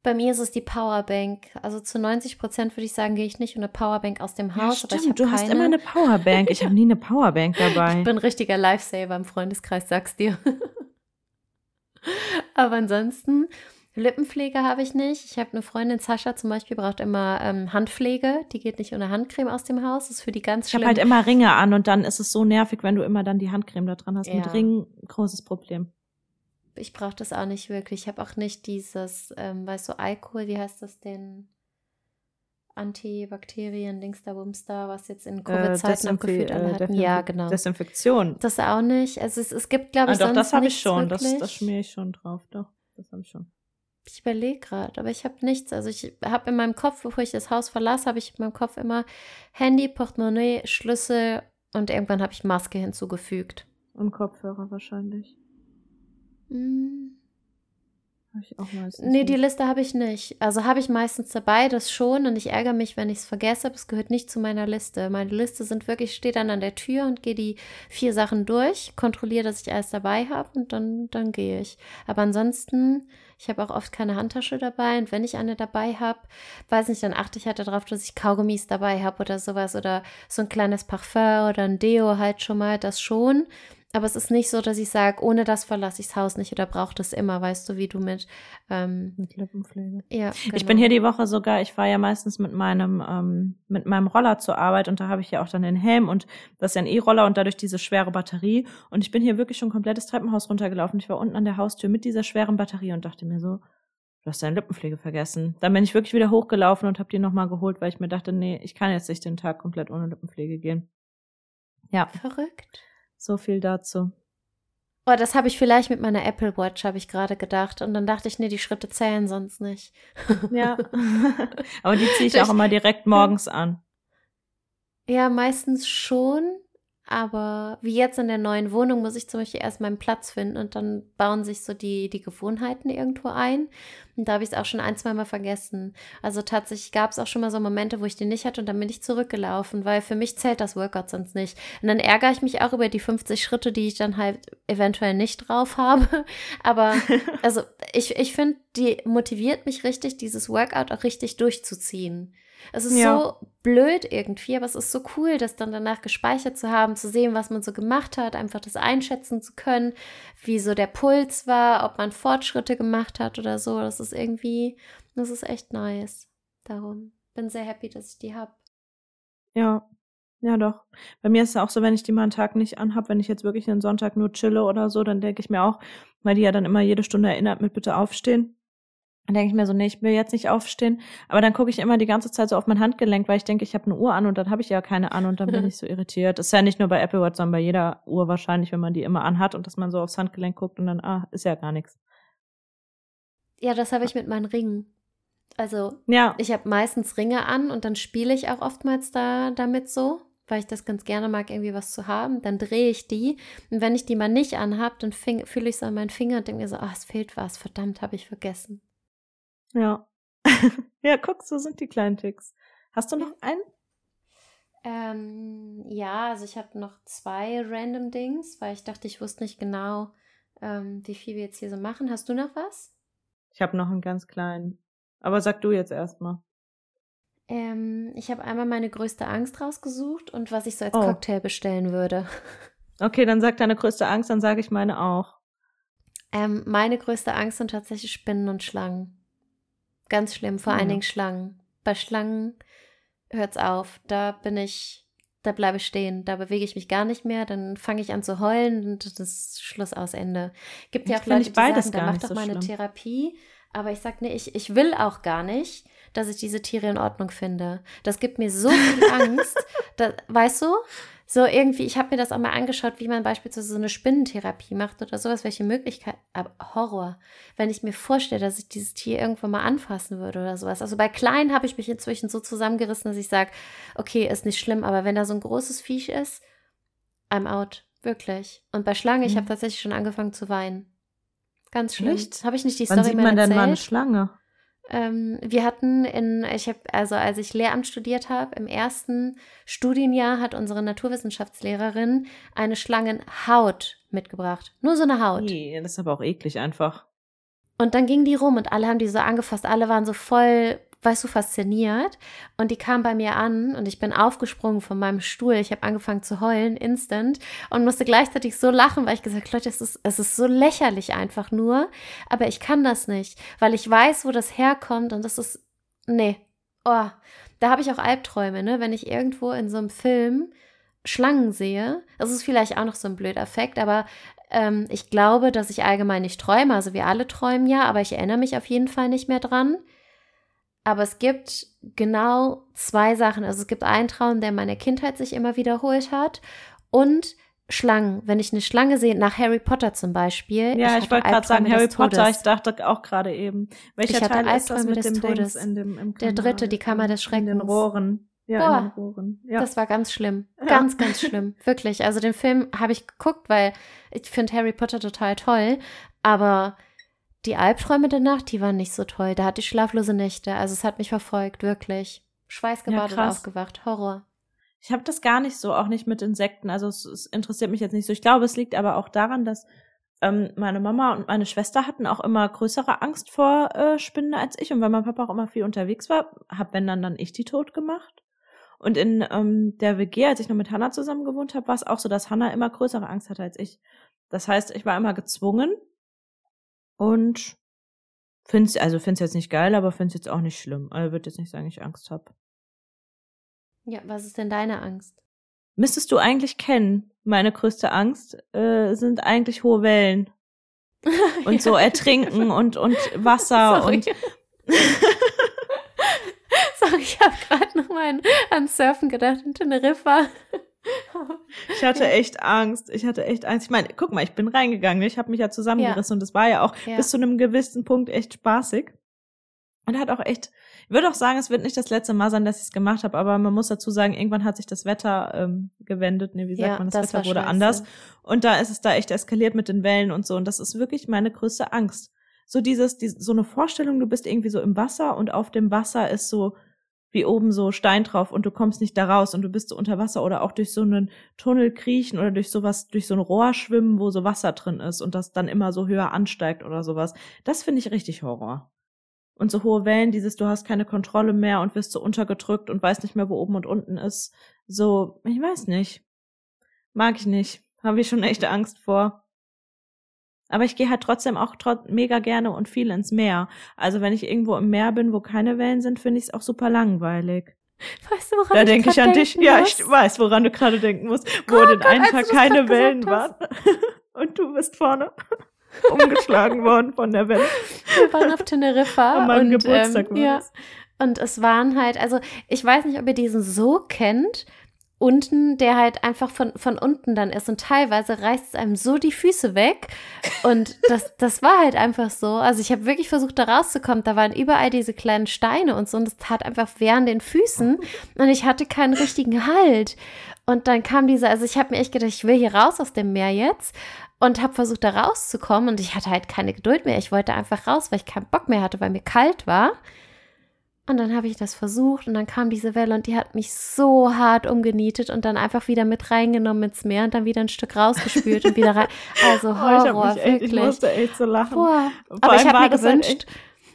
Bei mir ist es die Powerbank. Also zu 90 Prozent würde ich sagen, gehe ich nicht ohne Powerbank aus dem Haus. Ja, stimmt, du keine. hast immer eine Powerbank. Ich habe nie eine Powerbank (laughs) dabei. Ich bin ein richtiger Lifesaver im Freundeskreis, sag's dir. (laughs) aber ansonsten Lippenpflege habe ich nicht. Ich habe eine Freundin, Sascha zum Beispiel, braucht immer ähm, Handpflege. Die geht nicht ohne Handcreme aus dem Haus. Das ist für die ganz schlimm. Ich habe halt immer Ringe an und dann ist es so nervig, wenn du immer dann die Handcreme da dran hast. Ja. Mit Ringen, großes Problem. Ich brauche das auch nicht wirklich. Ich habe auch nicht dieses, ähm, weißt du, Alkohol, wie heißt das denn? Antibakterien, Dings da, Bums da, was jetzt in äh, Covid-Zeiten äh, noch gefühlt äh, hatten. Ja, genau. Desinfektion. Das auch nicht. Also es, es gibt, glaube ich, ah, doch, das habe ich schon. Das, das schmiere ich schon drauf. Doch, das habe ich schon. Ich überlege gerade, aber ich habe nichts. Also ich habe in meinem Kopf, bevor ich das Haus verlasse, habe ich in meinem Kopf immer Handy, Portemonnaie, Schlüssel und irgendwann habe ich Maske hinzugefügt. Und Kopfhörer wahrscheinlich. Mm. Habe ich auch meistens. Nee, die Liste habe ich nicht. Also habe ich meistens dabei, das schon. Und ich ärgere mich, wenn ich es vergesse, aber es gehört nicht zu meiner Liste. Meine Liste sind wirklich, steht dann an der Tür und gehe die vier Sachen durch, kontrolliere, dass ich alles dabei habe und dann, dann gehe ich. Aber ansonsten, ich habe auch oft keine Handtasche dabei und wenn ich eine dabei habe, weiß nicht, dann achte ich halt darauf, dass ich Kaugummis dabei habe oder sowas oder so ein kleines Parfum oder ein Deo halt schon mal, das schon. Aber es ist nicht so, dass ich sage, ohne das verlasse ich das Haus nicht oder brauche das immer, weißt du, wie du mit ähm, mit Lippenpflege. Ja. Genau. Ich bin hier die Woche sogar, ich fahre ja meistens mit meinem ähm, mit meinem Roller zur Arbeit und da habe ich ja auch dann den Helm und das ist ja ein E-Roller und dadurch diese schwere Batterie und ich bin hier wirklich schon komplettes Treppenhaus runtergelaufen. Ich war unten an der Haustür mit dieser schweren Batterie und dachte mir so, du hast deine Lippenpflege vergessen. Dann bin ich wirklich wieder hochgelaufen und habe die nochmal geholt, weil ich mir dachte, nee, ich kann jetzt nicht den Tag komplett ohne Lippenpflege gehen. Ja. Verrückt. So viel dazu. Oh, das habe ich vielleicht mit meiner Apple Watch, habe ich gerade gedacht. Und dann dachte ich, nee, die Schritte zählen sonst nicht. (laughs) Ja. Aber die ziehe ich auch immer direkt morgens an. Ja, meistens schon. Aber wie jetzt in der neuen Wohnung muss ich zum Beispiel erst meinen Platz finden und dann bauen sich so die, die Gewohnheiten irgendwo ein. Und da habe ich es auch schon ein, zwei Mal vergessen. Also tatsächlich gab es auch schon mal so Momente, wo ich die nicht hatte und dann bin ich zurückgelaufen, weil für mich zählt das Workout sonst nicht. Und dann ärgere ich mich auch über die 50 Schritte, die ich dann halt eventuell nicht drauf (laughs) habe. Aber (laughs) also ich, ich finde, die motiviert mich richtig, dieses Workout auch richtig durchzuziehen. Es ist ja. so blöd irgendwie, aber es ist so cool, das dann danach gespeichert zu haben, zu sehen, was man so gemacht hat, einfach das einschätzen zu können, wie so der Puls war, ob man Fortschritte gemacht hat oder so. Das ist irgendwie, das ist echt nice. Darum bin sehr happy, dass ich die habe. Ja, ja, doch. Bei mir ist es auch so, wenn ich die mal einen Tag nicht anhab, wenn ich jetzt wirklich einen Sonntag nur chille oder so, dann denke ich mir auch, weil die ja dann immer jede Stunde erinnert mit bitte aufstehen. Dann denke ich mir so, nee, ich will jetzt nicht aufstehen. Aber dann gucke ich immer die ganze Zeit so auf mein Handgelenk, weil ich denke, ich habe eine Uhr an und dann habe ich ja keine an und dann bin ich (laughs) so irritiert. Das ist ja nicht nur bei Apple Watch, sondern bei jeder Uhr wahrscheinlich, wenn man die immer anhat und dass man so aufs Handgelenk guckt und dann, ah, ist ja gar nichts. Ja, das habe ich mit meinen Ringen. Also, ja. ich habe meistens Ringe an und dann spiele ich auch oftmals da damit so, weil ich das ganz gerne mag, irgendwie was zu haben. Dann drehe ich die und wenn ich die mal nicht anhab, dann fühle ich so an meinen Finger und denke mir so, ah, es fehlt was, verdammt, habe ich vergessen. Ja. (laughs) ja, guck, so sind die kleinen Ticks. Hast du noch einen? Ähm, ja, also ich habe noch zwei random Dings, weil ich dachte, ich wusste nicht genau, ähm, wie viel wir jetzt hier so machen. Hast du noch was? Ich habe noch einen ganz kleinen. Aber sag du jetzt erstmal. Ähm, ich habe einmal meine größte Angst rausgesucht und was ich so als Oh. Cocktail bestellen würde. (laughs) Okay, dann sag deine größte Angst, dann sage ich meine auch. Ähm, meine größte Angst sind tatsächlich Spinnen und Schlangen. Ganz schlimm, vor Ja. allen Dingen Schlangen. Bei Schlangen hört's auf. Da bin ich, da bleibe ich stehen. Da bewege ich mich gar nicht mehr. Dann fange ich an zu heulen und das ist Schluss aus Ende. Gibt ja Ich auch Leute, die beides sagen, da gar mach doch so mal eine. Therapie. Aber ich sag, nee, ich, ich will auch gar nicht, dass ich diese Tiere in Ordnung finde. Das gibt mir so viel (laughs) Angst. Da, weißt du? So irgendwie, ich habe mir das auch mal angeschaut, wie man beispielsweise so eine Spinnentherapie macht oder sowas, welche Möglichkeit, aber Horror, wenn ich mir vorstelle, dass ich dieses Tier irgendwann mal anfassen würde oder sowas. Also bei Kleinen habe ich mich inzwischen so zusammengerissen, dass ich sage, okay, ist nicht schlimm, aber wenn da so ein großes Viech ist, I'm out, wirklich. Und bei Schlange, ich Mhm. habe tatsächlich schon angefangen zu weinen. Ganz schlimm. Habe ich nicht die Wann Story sieht mal man denn mal eine Schlange? Ähm, wir hatten in, ich habe, also als ich Lehramt studiert habe, im ersten Studienjahr hat unsere Naturwissenschaftslehrerin eine Schlangenhaut mitgebracht. Nur so eine Haut. Nee, das ist aber auch eklig einfach. Und dann ging die rum und alle haben die so angefasst. Alle waren so voll, weißt du, fasziniert. Und die kam bei mir an und ich bin aufgesprungen von meinem Stuhl. Ich habe angefangen zu heulen, instant. Und musste gleichzeitig so lachen, weil ich gesagt habe, Leute, es ist, es ist so lächerlich einfach nur. Aber ich kann das nicht, weil ich weiß, wo das herkommt. Und das ist, nee. Oh, da habe ich auch Albträume, ne? Wenn ich irgendwo in so einem Film Schlangen sehe. Das ist vielleicht auch noch so ein blöder Effekt, aber ähm, ich glaube, dass ich allgemein nicht träume. Also wir alle träumen ja, aber ich erinnere mich auf jeden Fall nicht mehr dran. Aber es gibt genau zwei Sachen. Also es gibt einen Traum, der in meiner Kindheit sich immer wiederholt hat. Und Schlangen. Wenn ich eine Schlange sehe, nach Harry Potter zum Beispiel. Ja, ich, hatte wollte gerade sagen, Harry Potter, ich dachte auch gerade eben. Welcher Ich Teil ist das mit des dem Todes. Dings in dem im Der dritte, die Kammer des In den Schreckens. Rohren. Ja, Boah. in den Rohren. Ja. Das war ganz schlimm. (laughs) Ja. Ganz, ganz schlimm. Wirklich. Also den Film habe ich geguckt, weil ich finde Harry Potter total toll. Aber die Albträume danach, die waren nicht so toll. Da hatte ich schlaflose Nächte. Also es hat mich verfolgt, wirklich. Schweißgebadet und krass. aufgewacht. Horror. Ich habe das gar nicht so, auch nicht mit Insekten. Also es, es interessiert mich jetzt nicht so. Ich glaube, es liegt aber auch daran, dass ähm, meine Mama und meine Schwester hatten auch immer größere Angst vor äh, Spinnen als ich. Und weil mein Papa auch immer viel unterwegs war, hab wenn dann dann ich die tot gemacht. Und in ähm, der WG, als ich noch mit Hannah zusammen gewohnt habe, war es auch so, dass Hannah immer größere Angst hatte als ich. Das heißt, ich war immer gezwungen und find's, also find's jetzt nicht geil, aber find's jetzt auch nicht schlimm. Also würde jetzt nicht sagen, ich Angst habe. Ja, was ist denn deine Angst? Müsstest du eigentlich kennen. Meine größte Angst äh, sind eigentlich hohe Wellen (laughs) und so ertrinken (laughs) und und Wasser Sorry. und (laughs) Sorry, ich habe gerade noch mal an- an Surfen gedacht in Teneriffa. Ich hatte echt Angst. Ich hatte echt Angst. Ich meine, guck mal, ich bin reingegangen. Ich habe mich ja zusammengerissen und das war ja auch Ja. bis zu einem gewissen Punkt echt spaßig. Und hat auch echt, ich würde auch sagen, es wird nicht das letzte Mal sein, dass ich es gemacht habe, aber man muss dazu sagen, irgendwann hat sich das Wetter ähm, gewendet. Nee, wie sagt Ja, man, das, das Wetter wurde anders. Und da ist es da echt eskaliert mit den Wellen und so. Und das ist wirklich meine größte Angst. So dieses, die, so eine Vorstellung, du bist irgendwie so im Wasser und auf dem Wasser ist so wie oben so Stein drauf und du kommst nicht da raus und du bist so unter Wasser oder auch durch so einen Tunnel kriechen oder durch sowas, durch so ein Rohr schwimmen, wo so Wasser drin ist und das dann immer so höher ansteigt oder sowas. Das finde ich richtig Horror. Und so hohe Wellen, dieses, du hast keine Kontrolle mehr und wirst so untergedrückt und weißt nicht mehr, wo oben und unten ist. So, ich weiß nicht. Mag ich nicht. Habe ich schon echt Angst vor. Aber ich gehe halt trotzdem auch trot mega gerne und viel ins Meer. Also wenn ich irgendwo im Meer bin, wo keine Wellen sind, finde ich es auch super langweilig. Weißt du, woran Da ich denke ich an dich. denken Ja, muss? ich weiß, woran du gerade denken musst. Wo Oh den Gott, einen Tag keine Wellen waren. (laughs) Und du bist vorne (laughs) umgeschlagen worden von der Welle. Wir waren auf Teneriffa. An meinem und, Geburtstag ähm, ja. Und es waren halt, also ich weiß nicht, ob ihr diesen so kennt. Unten, der halt einfach von, von unten dann ist und teilweise reißt es einem so die Füße weg. Und (laughs) das, das war halt einfach so. Also ich habe wirklich versucht, da rauszukommen. Da waren überall diese kleinen Steine und so und es tat einfach weh an den Füßen und ich hatte keinen richtigen Halt. Und dann kam dieser, also ich habe mir echt gedacht, ich will hier raus aus dem Meer jetzt und habe versucht, da rauszukommen und ich hatte halt keine Geduld mehr. Ich wollte einfach raus, weil ich keinen Bock mehr hatte, weil mir kalt war. Und dann habe ich das versucht und dann kam diese Welle und die hat mich so hart umgenietet und dann einfach wieder mit reingenommen ins Meer und dann wieder ein Stück rausgespült und wieder rein. Also (laughs) Oh, ich, Horror, mich echt, ich wirklich. musste echt so lachen. Boah. Aber ich habe mir das halt gewünscht,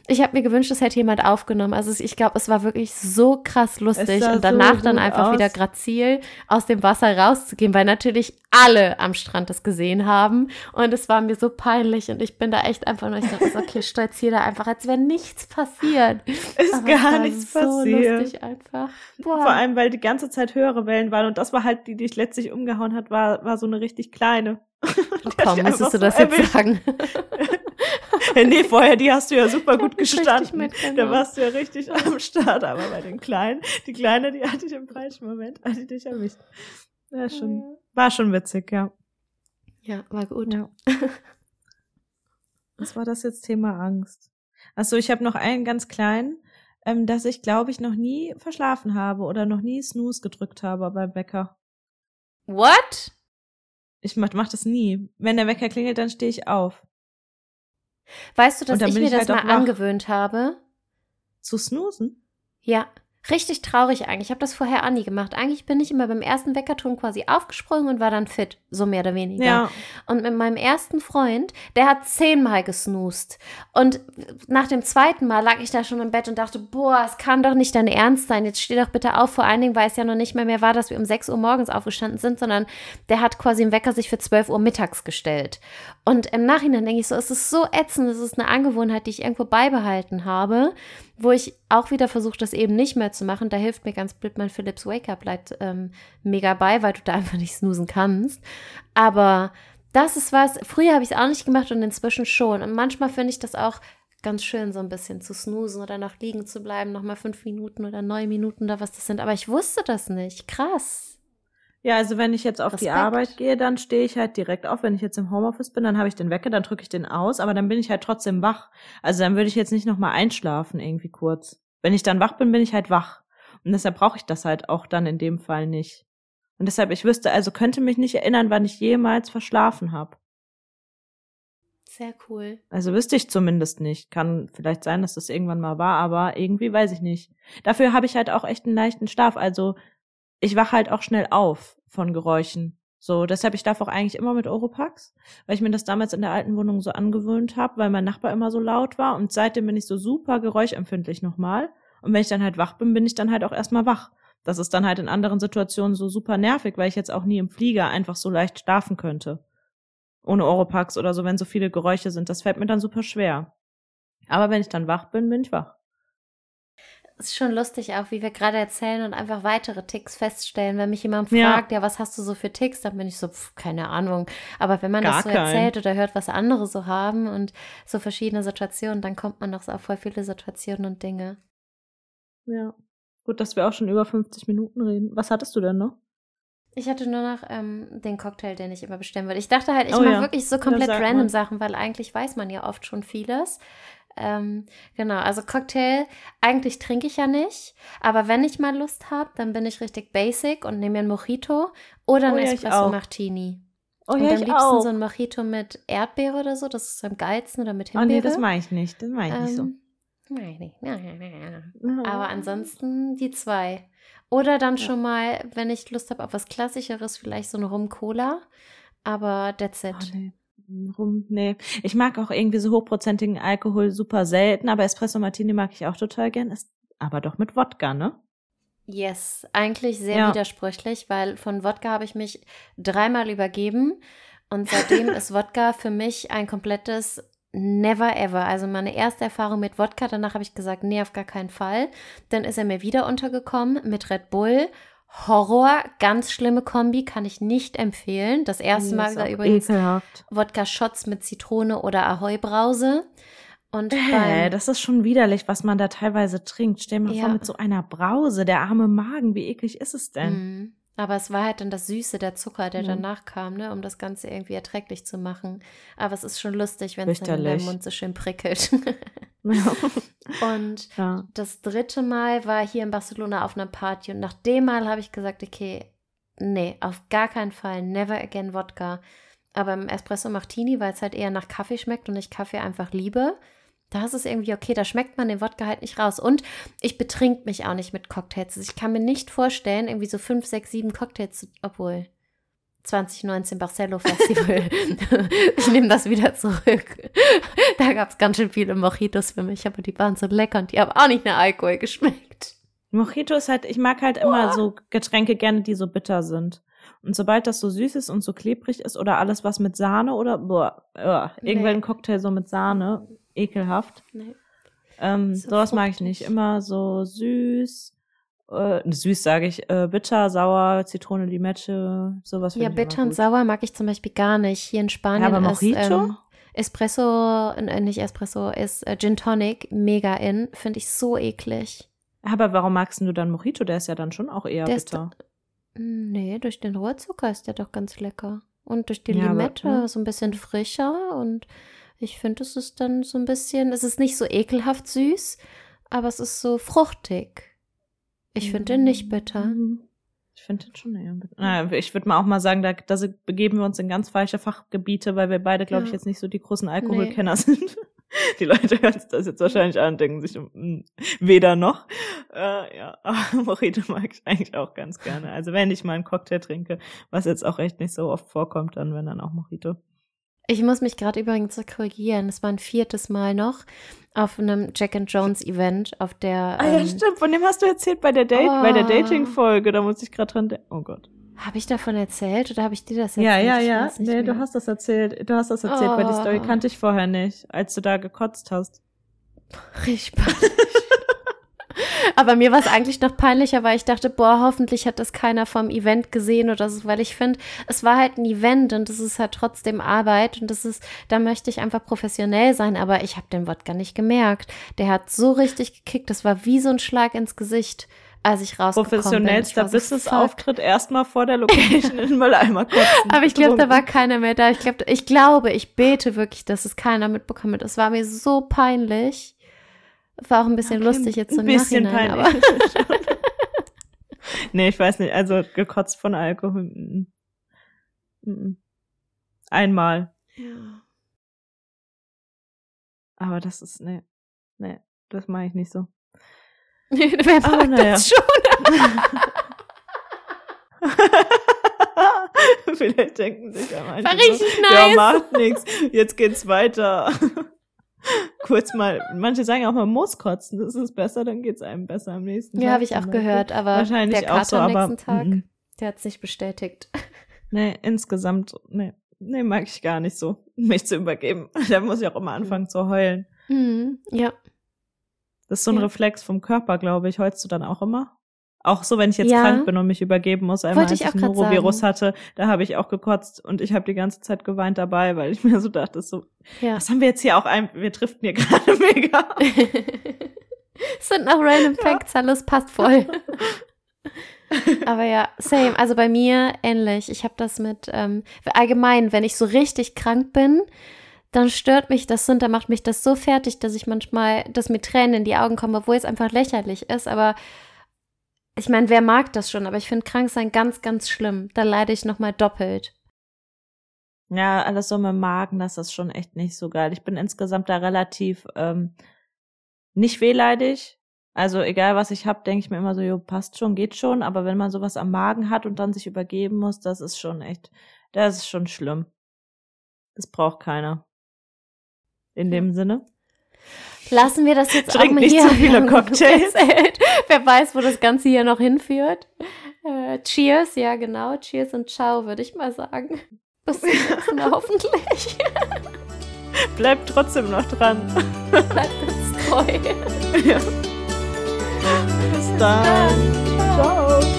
Ich habe mir gewünscht, es hätte jemand aufgenommen. Also ich glaube, es war wirklich so krass lustig und danach so dann einfach aus. wieder grazil aus dem Wasser rauszugehen, weil natürlich alle am Strand das gesehen haben und es war mir so peinlich und ich bin da echt einfach nur, ich dachte, okay, stolziere da einfach, als wäre nichts passiert. (laughs) Ist Aber gar nichts so passiert. lustig einfach. Boah. Vor allem, weil die ganze Zeit höhere Wellen waren und das war halt, die, die dich letztlich umgehauen hat, war, war so eine richtig kleine. (laughs) Komm, müsstest du das so jetzt sagen? (laughs) nee, vorher, die hast du ja super gut gestanden. Da warst du ja richtig am Start. Aber bei den Kleinen, die Kleine, die hatte ich im falschen Moment, (laughs) hatte ich dich erwischt. Ja, schon, war schon witzig, ja. Ja, war gut. Ja. Was war das jetzt Thema Angst? Achso, ich habe noch einen ganz kleinen, ähm, dass ich, glaube ich, noch nie verschlafen habe oder noch nie Snooze gedrückt habe beim Wecker. What? Ich mach, mach das nie. Wenn der Wecker klingelt, dann stehe ich auf. Weißt du, dass ich mir ich das halt mal angewöhnt habe? Zu snoosen? Ja. Richtig traurig eigentlich. Ich habe das vorher auch nie gemacht. Eigentlich bin ich immer beim ersten Weckerton quasi aufgesprungen und war dann fit, so mehr oder weniger. Ja. Und mit meinem ersten Freund, der hat zehnmal gesnoost. Und nach dem zweiten Mal lag ich da schon im Bett und dachte, boah, es kann doch nicht dein Ernst sein. Jetzt steh doch bitte auf. Vor allen Dingen, weil es ja noch nicht mehr mehr war, dass wir um 6 Uhr morgens aufgestanden sind, sondern der hat quasi im Wecker sich für 12 Uhr mittags gestellt. Und im Nachhinein denke ich so, es ist so ätzend, es ist eine Angewohnheit, die ich irgendwo beibehalten habe wo ich auch wieder versuche, das eben nicht mehr zu machen. Da hilft mir ganz blöd mein Philips Wake-up Light ähm, mega bei, weil du da einfach nicht snoosen kannst. Aber das ist was, früher habe ich es auch nicht gemacht und inzwischen schon. Und manchmal finde ich das auch ganz schön, so ein bisschen zu snoosen oder noch liegen zu bleiben, nochmal fünf Minuten oder neun Minuten oder was das sind. Aber ich wusste das nicht. Krass. Ja, also wenn ich jetzt auf Respekt. die Arbeit gehe, dann stehe ich halt direkt auf. Wenn ich jetzt im Homeoffice bin, dann habe ich den Wecker, dann drücke ich den aus, aber dann bin ich halt trotzdem wach. Also dann würde ich jetzt nicht nochmal einschlafen irgendwie kurz. Wenn ich dann wach bin, bin ich halt wach. Und deshalb brauche ich das halt auch dann in dem Fall nicht. Und deshalb, ich wüsste, also könnte mich nicht erinnern, wann ich jemals verschlafen habe. Sehr cool. Also wüsste ich zumindest nicht. Kann vielleicht sein, dass das irgendwann mal war, aber irgendwie weiß ich nicht. Dafür habe ich halt auch echt einen leichten Schlaf. Also ich wache halt auch schnell auf von Geräuschen. So, deshalb, ich darf auch eigentlich immer mit Oropax, weil ich mir das damals in der alten Wohnung so angewöhnt habe, weil mein Nachbar immer so laut war und seitdem bin ich so super geräuschempfindlich nochmal. Und wenn ich dann halt wach bin, bin ich dann halt auch erstmal wach. Das ist dann halt in anderen Situationen so super nervig, weil ich jetzt auch nie im Flieger einfach so leicht schlafen könnte. Ohne Oropax oder so, wenn so viele Geräusche sind. Das fällt mir dann super schwer. Aber wenn ich dann wach bin, bin ich wach ist schon lustig auch, wie wir gerade erzählen und einfach weitere Ticks feststellen. Wenn mich jemand fragt, ja, ja was hast du so für Ticks, dann bin ich so, pf, keine Ahnung. Aber wenn man Gar das so kein. erzählt oder hört, was andere so haben und so verschiedene Situationen, dann kommt man doch so auf voll viele Situationen und Dinge. Ja. Gut, dass wir auch schon über 50 Minuten reden. Was hattest du denn noch? Ich hatte nur noch ähm, den Cocktail, den ich immer bestellen würde. Ich dachte halt, ich oh, mache ja. wirklich so komplett random mal. Sachen, weil eigentlich weiß man ja oft schon vieles. Ähm, genau, also Cocktail, eigentlich trinke ich ja nicht, aber wenn ich mal Lust habe, dann bin ich richtig basic und nehme mir ein Mojito oder ein oh, ja, Espresso Martini. Oh, und ja, am liebsten auch. so ein Mojito mit Erdbeere oder so, das ist am geilsten oder mit Himbeere. Oh nee, das mache ich nicht, das mache ich ähm, nicht so. Nein, nein, nein. Aber ansonsten die zwei. Oder dann ja. schon mal, wenn ich Lust habe auf was Klassischeres, vielleicht so eine Rum-Cola. Aber that's it. Oh, nee rum. Nee. Ich mag auch irgendwie so hochprozentigen Alkohol super selten, aber Espresso Martini mag ich auch total gern. Ist aber doch mit Wodka, ne? Yes, eigentlich sehr ja. widersprüchlich, weil von Wodka habe ich mich dreimal übergeben und seitdem (laughs) ist Wodka für mich ein komplettes Never ever. Also meine erste Erfahrung mit Wodka, danach habe ich gesagt, nee, auf gar keinen Fall. Dann ist er mir wieder untergekommen mit Red Bull Horror, ganz schlimme Kombi, kann ich nicht empfehlen. Das erste Mal war übrigens Wodka-Shots mit Zitrone oder Ahoi-Brause. Und äh, das ist schon widerlich, was man da teilweise trinkt. Stell mir ja. vor, mit so einer Brause, der arme Magen, wie eklig ist es denn? Aber es war halt dann das Süße, der Zucker, der mhm. danach kam, ne, um das Ganze irgendwie erträglich zu machen. Aber es ist schon lustig, wenn es in deinem Mund so schön prickelt. (laughs) Und ja. das dritte Mal war hier in Barcelona auf einer Party und nach dem Mal habe ich gesagt, okay, nee, auf gar keinen Fall, never again Wodka. Aber im Espresso Martini, weil es halt eher nach Kaffee schmeckt und ich Kaffee einfach liebe, da ist es irgendwie okay, da schmeckt man den Wodka halt nicht raus. Und ich betrink mich auch nicht mit Cocktails. Ich kann mir nicht vorstellen, irgendwie so fünf, sechs, sieben Cocktails, obwohl 2019 Barcelo Festival. (laughs) ich nehme das wieder zurück. Da gab es ganz schön viele Mojitos für mich, aber die waren so lecker und die haben auch nicht nach Alkohol geschmeckt. Mojito ist halt, ich mag halt immer so Getränke gerne, die so bitter sind. Und sobald das so süß ist und so klebrig ist oder alles was mit Sahne oder boah, uh, irgendwann ein Cocktail so mit Sahne, ekelhaft. Nee. Ähm, so sowas mag ich nicht. Immer so süß, äh, süß sage ich, äh, bitter, sauer, Zitrone, Limette, sowas. Ja, bitter und sauer mag ich zum Beispiel gar nicht. Hier in Spanien ja, aber Mojito? ist ähm, Espresso, äh, nicht Espresso, ist äh, Gin Tonic mega in. Finde ich so eklig. Aber warum magst du dann Mojito? Der ist ja dann schon auch eher der bitter. Ist, Nee, durch den Rohrzucker ist der doch ganz lecker. Und durch die ja, Limette aber, hm. so ein bisschen frischer. Und ich finde, es ist dann so ein bisschen, es ist nicht so ekelhaft süß, aber es ist so fruchtig. Ich finde den nicht bitter. Mhm. Ich finde den schon eher bitter. Naja, ich würde mal auch mal sagen, da, da begeben wir uns in ganz falsche Fachgebiete, weil wir beide, glaube ja. ich, jetzt nicht so die großen Alkoholkenner nee. sind. (laughs) Die Leute hören das jetzt wahrscheinlich an, denken sich hm, weder noch. Äh, ja, (laughs) aber Mojito mag ich eigentlich auch ganz gerne. Also wenn ich mal einen Cocktail trinke, was jetzt auch echt nicht so oft vorkommt, dann wenn dann auch Mojito. Ich muss mich gerade übrigens korrigieren. Es war ein viertes Mal noch auf einem Jack and Jones Event, auf der. Ah ja, ähm, stimmt. Von dem hast du erzählt bei der Date, oh. bei der. Dating Folge. Da muss ich gerade dran denken. Oh Gott. Habe ich davon erzählt oder habe ich dir das erzählt? Ja, ja, ja. Nee, mehr. du hast das erzählt. Du hast das erzählt, oh. weil die Story oh. kannte ich vorher nicht, als du da gekotzt hast. Richtig. Aber mir war es eigentlich noch peinlicher, weil ich dachte, boah, hoffentlich hat das keiner vom Event gesehen oder so, weil ich finde, es war halt ein Event und es ist halt trotzdem Arbeit und das ist, da möchte ich einfach professionell sein, aber ich habe den Wort gar nicht gemerkt. Der hat so richtig gekickt, das war wie so ein Schlag ins Gesicht als ich rausgekommen Professionellster bin. Business-Auftritt so, erstmal vor der Location in Mülleimer kotzen. (laughs) Aber ich glaube, da war keiner mehr da. Ich, glaub, ich glaube, ich bete wirklich, dass es keiner mitbekommen hat. Es war mir so peinlich. War auch ein bisschen okay, lustig jetzt im ein bisschen Nachhinein. Peinlich. Aber (laughs) nee, ich weiß nicht. Also gekotzt von Alkohol. Mm, mm, mm. Einmal. Ja. Aber das ist, nee, nee, das mache ich nicht so. (laughs) Wer mag oh, naja. das (laughs) schon? Vielleicht denken sich am War richtig so, nice. Ja, macht nichts. Jetzt geht's weiter. Kurz mal, manche sagen auch, man muss kotzen, das ist besser, dann geht's einem besser am nächsten Tag. Ja, habe ich auch gehört, aber Wahrscheinlich der Kater auch so, am nächsten Tag, m der hat's nicht bestätigt. (laughs) Nee, insgesamt, nee, nee, mag ich gar nicht so, (laughs) mich zu übergeben. (laughs) Da muss ich auch immer anfangen mhm. zu heulen. Mhm, ja. Das ist so ein ja. Reflex vom Körper, glaube ich. Heulst du dann auch immer? Auch so, wenn ich jetzt ja. krank bin und mich übergeben muss, einmal Wollte als ich, ich Norovirus hatte, da habe ich auch gekotzt und ich habe die ganze Zeit geweint dabei, weil ich (laughs) mir so dachte, so, ja. was haben wir jetzt hier auch ein, wir driften hier (laughs) gerade mega. Es (laughs) sind noch random Facts, ja. alles passt voll. Aber ja, same. Also bei mir ähnlich. Ich habe das mit ähm, allgemein, wenn ich so richtig krank bin, dann stört mich das und dann macht mich das so fertig, dass ich manchmal, dass mir Tränen in die Augen kommen, obwohl es einfach lächerlich ist. Aber ich meine, wer mag das schon? Aber ich finde Kranksein ganz, ganz schlimm. Da leide ich nochmal doppelt. Ja, alles so mit dem Magen, das ist schon echt nicht so geil. Ich bin insgesamt da relativ ähm, nicht wehleidig. Also egal was ich hab, denke ich mir immer so, jo, passt schon, geht schon. Aber wenn man sowas am Magen hat und dann sich übergeben muss, das ist schon echt, das ist schon schlimm. Das braucht keiner in dem Sinne. Lassen wir das jetzt Trink auch mal nicht hier. zu viele (laughs) Cocktails. Wer weiß, wo das Ganze hier noch hinführt. Äh, cheers, ja genau. Cheers und ciao, würde ich mal sagen. Bis zum nächsten Mal (laughs) hoffentlich. Bleibt trotzdem noch dran. Bleibt uns treu. (laughs) Ja. Bis dann. Bis dann.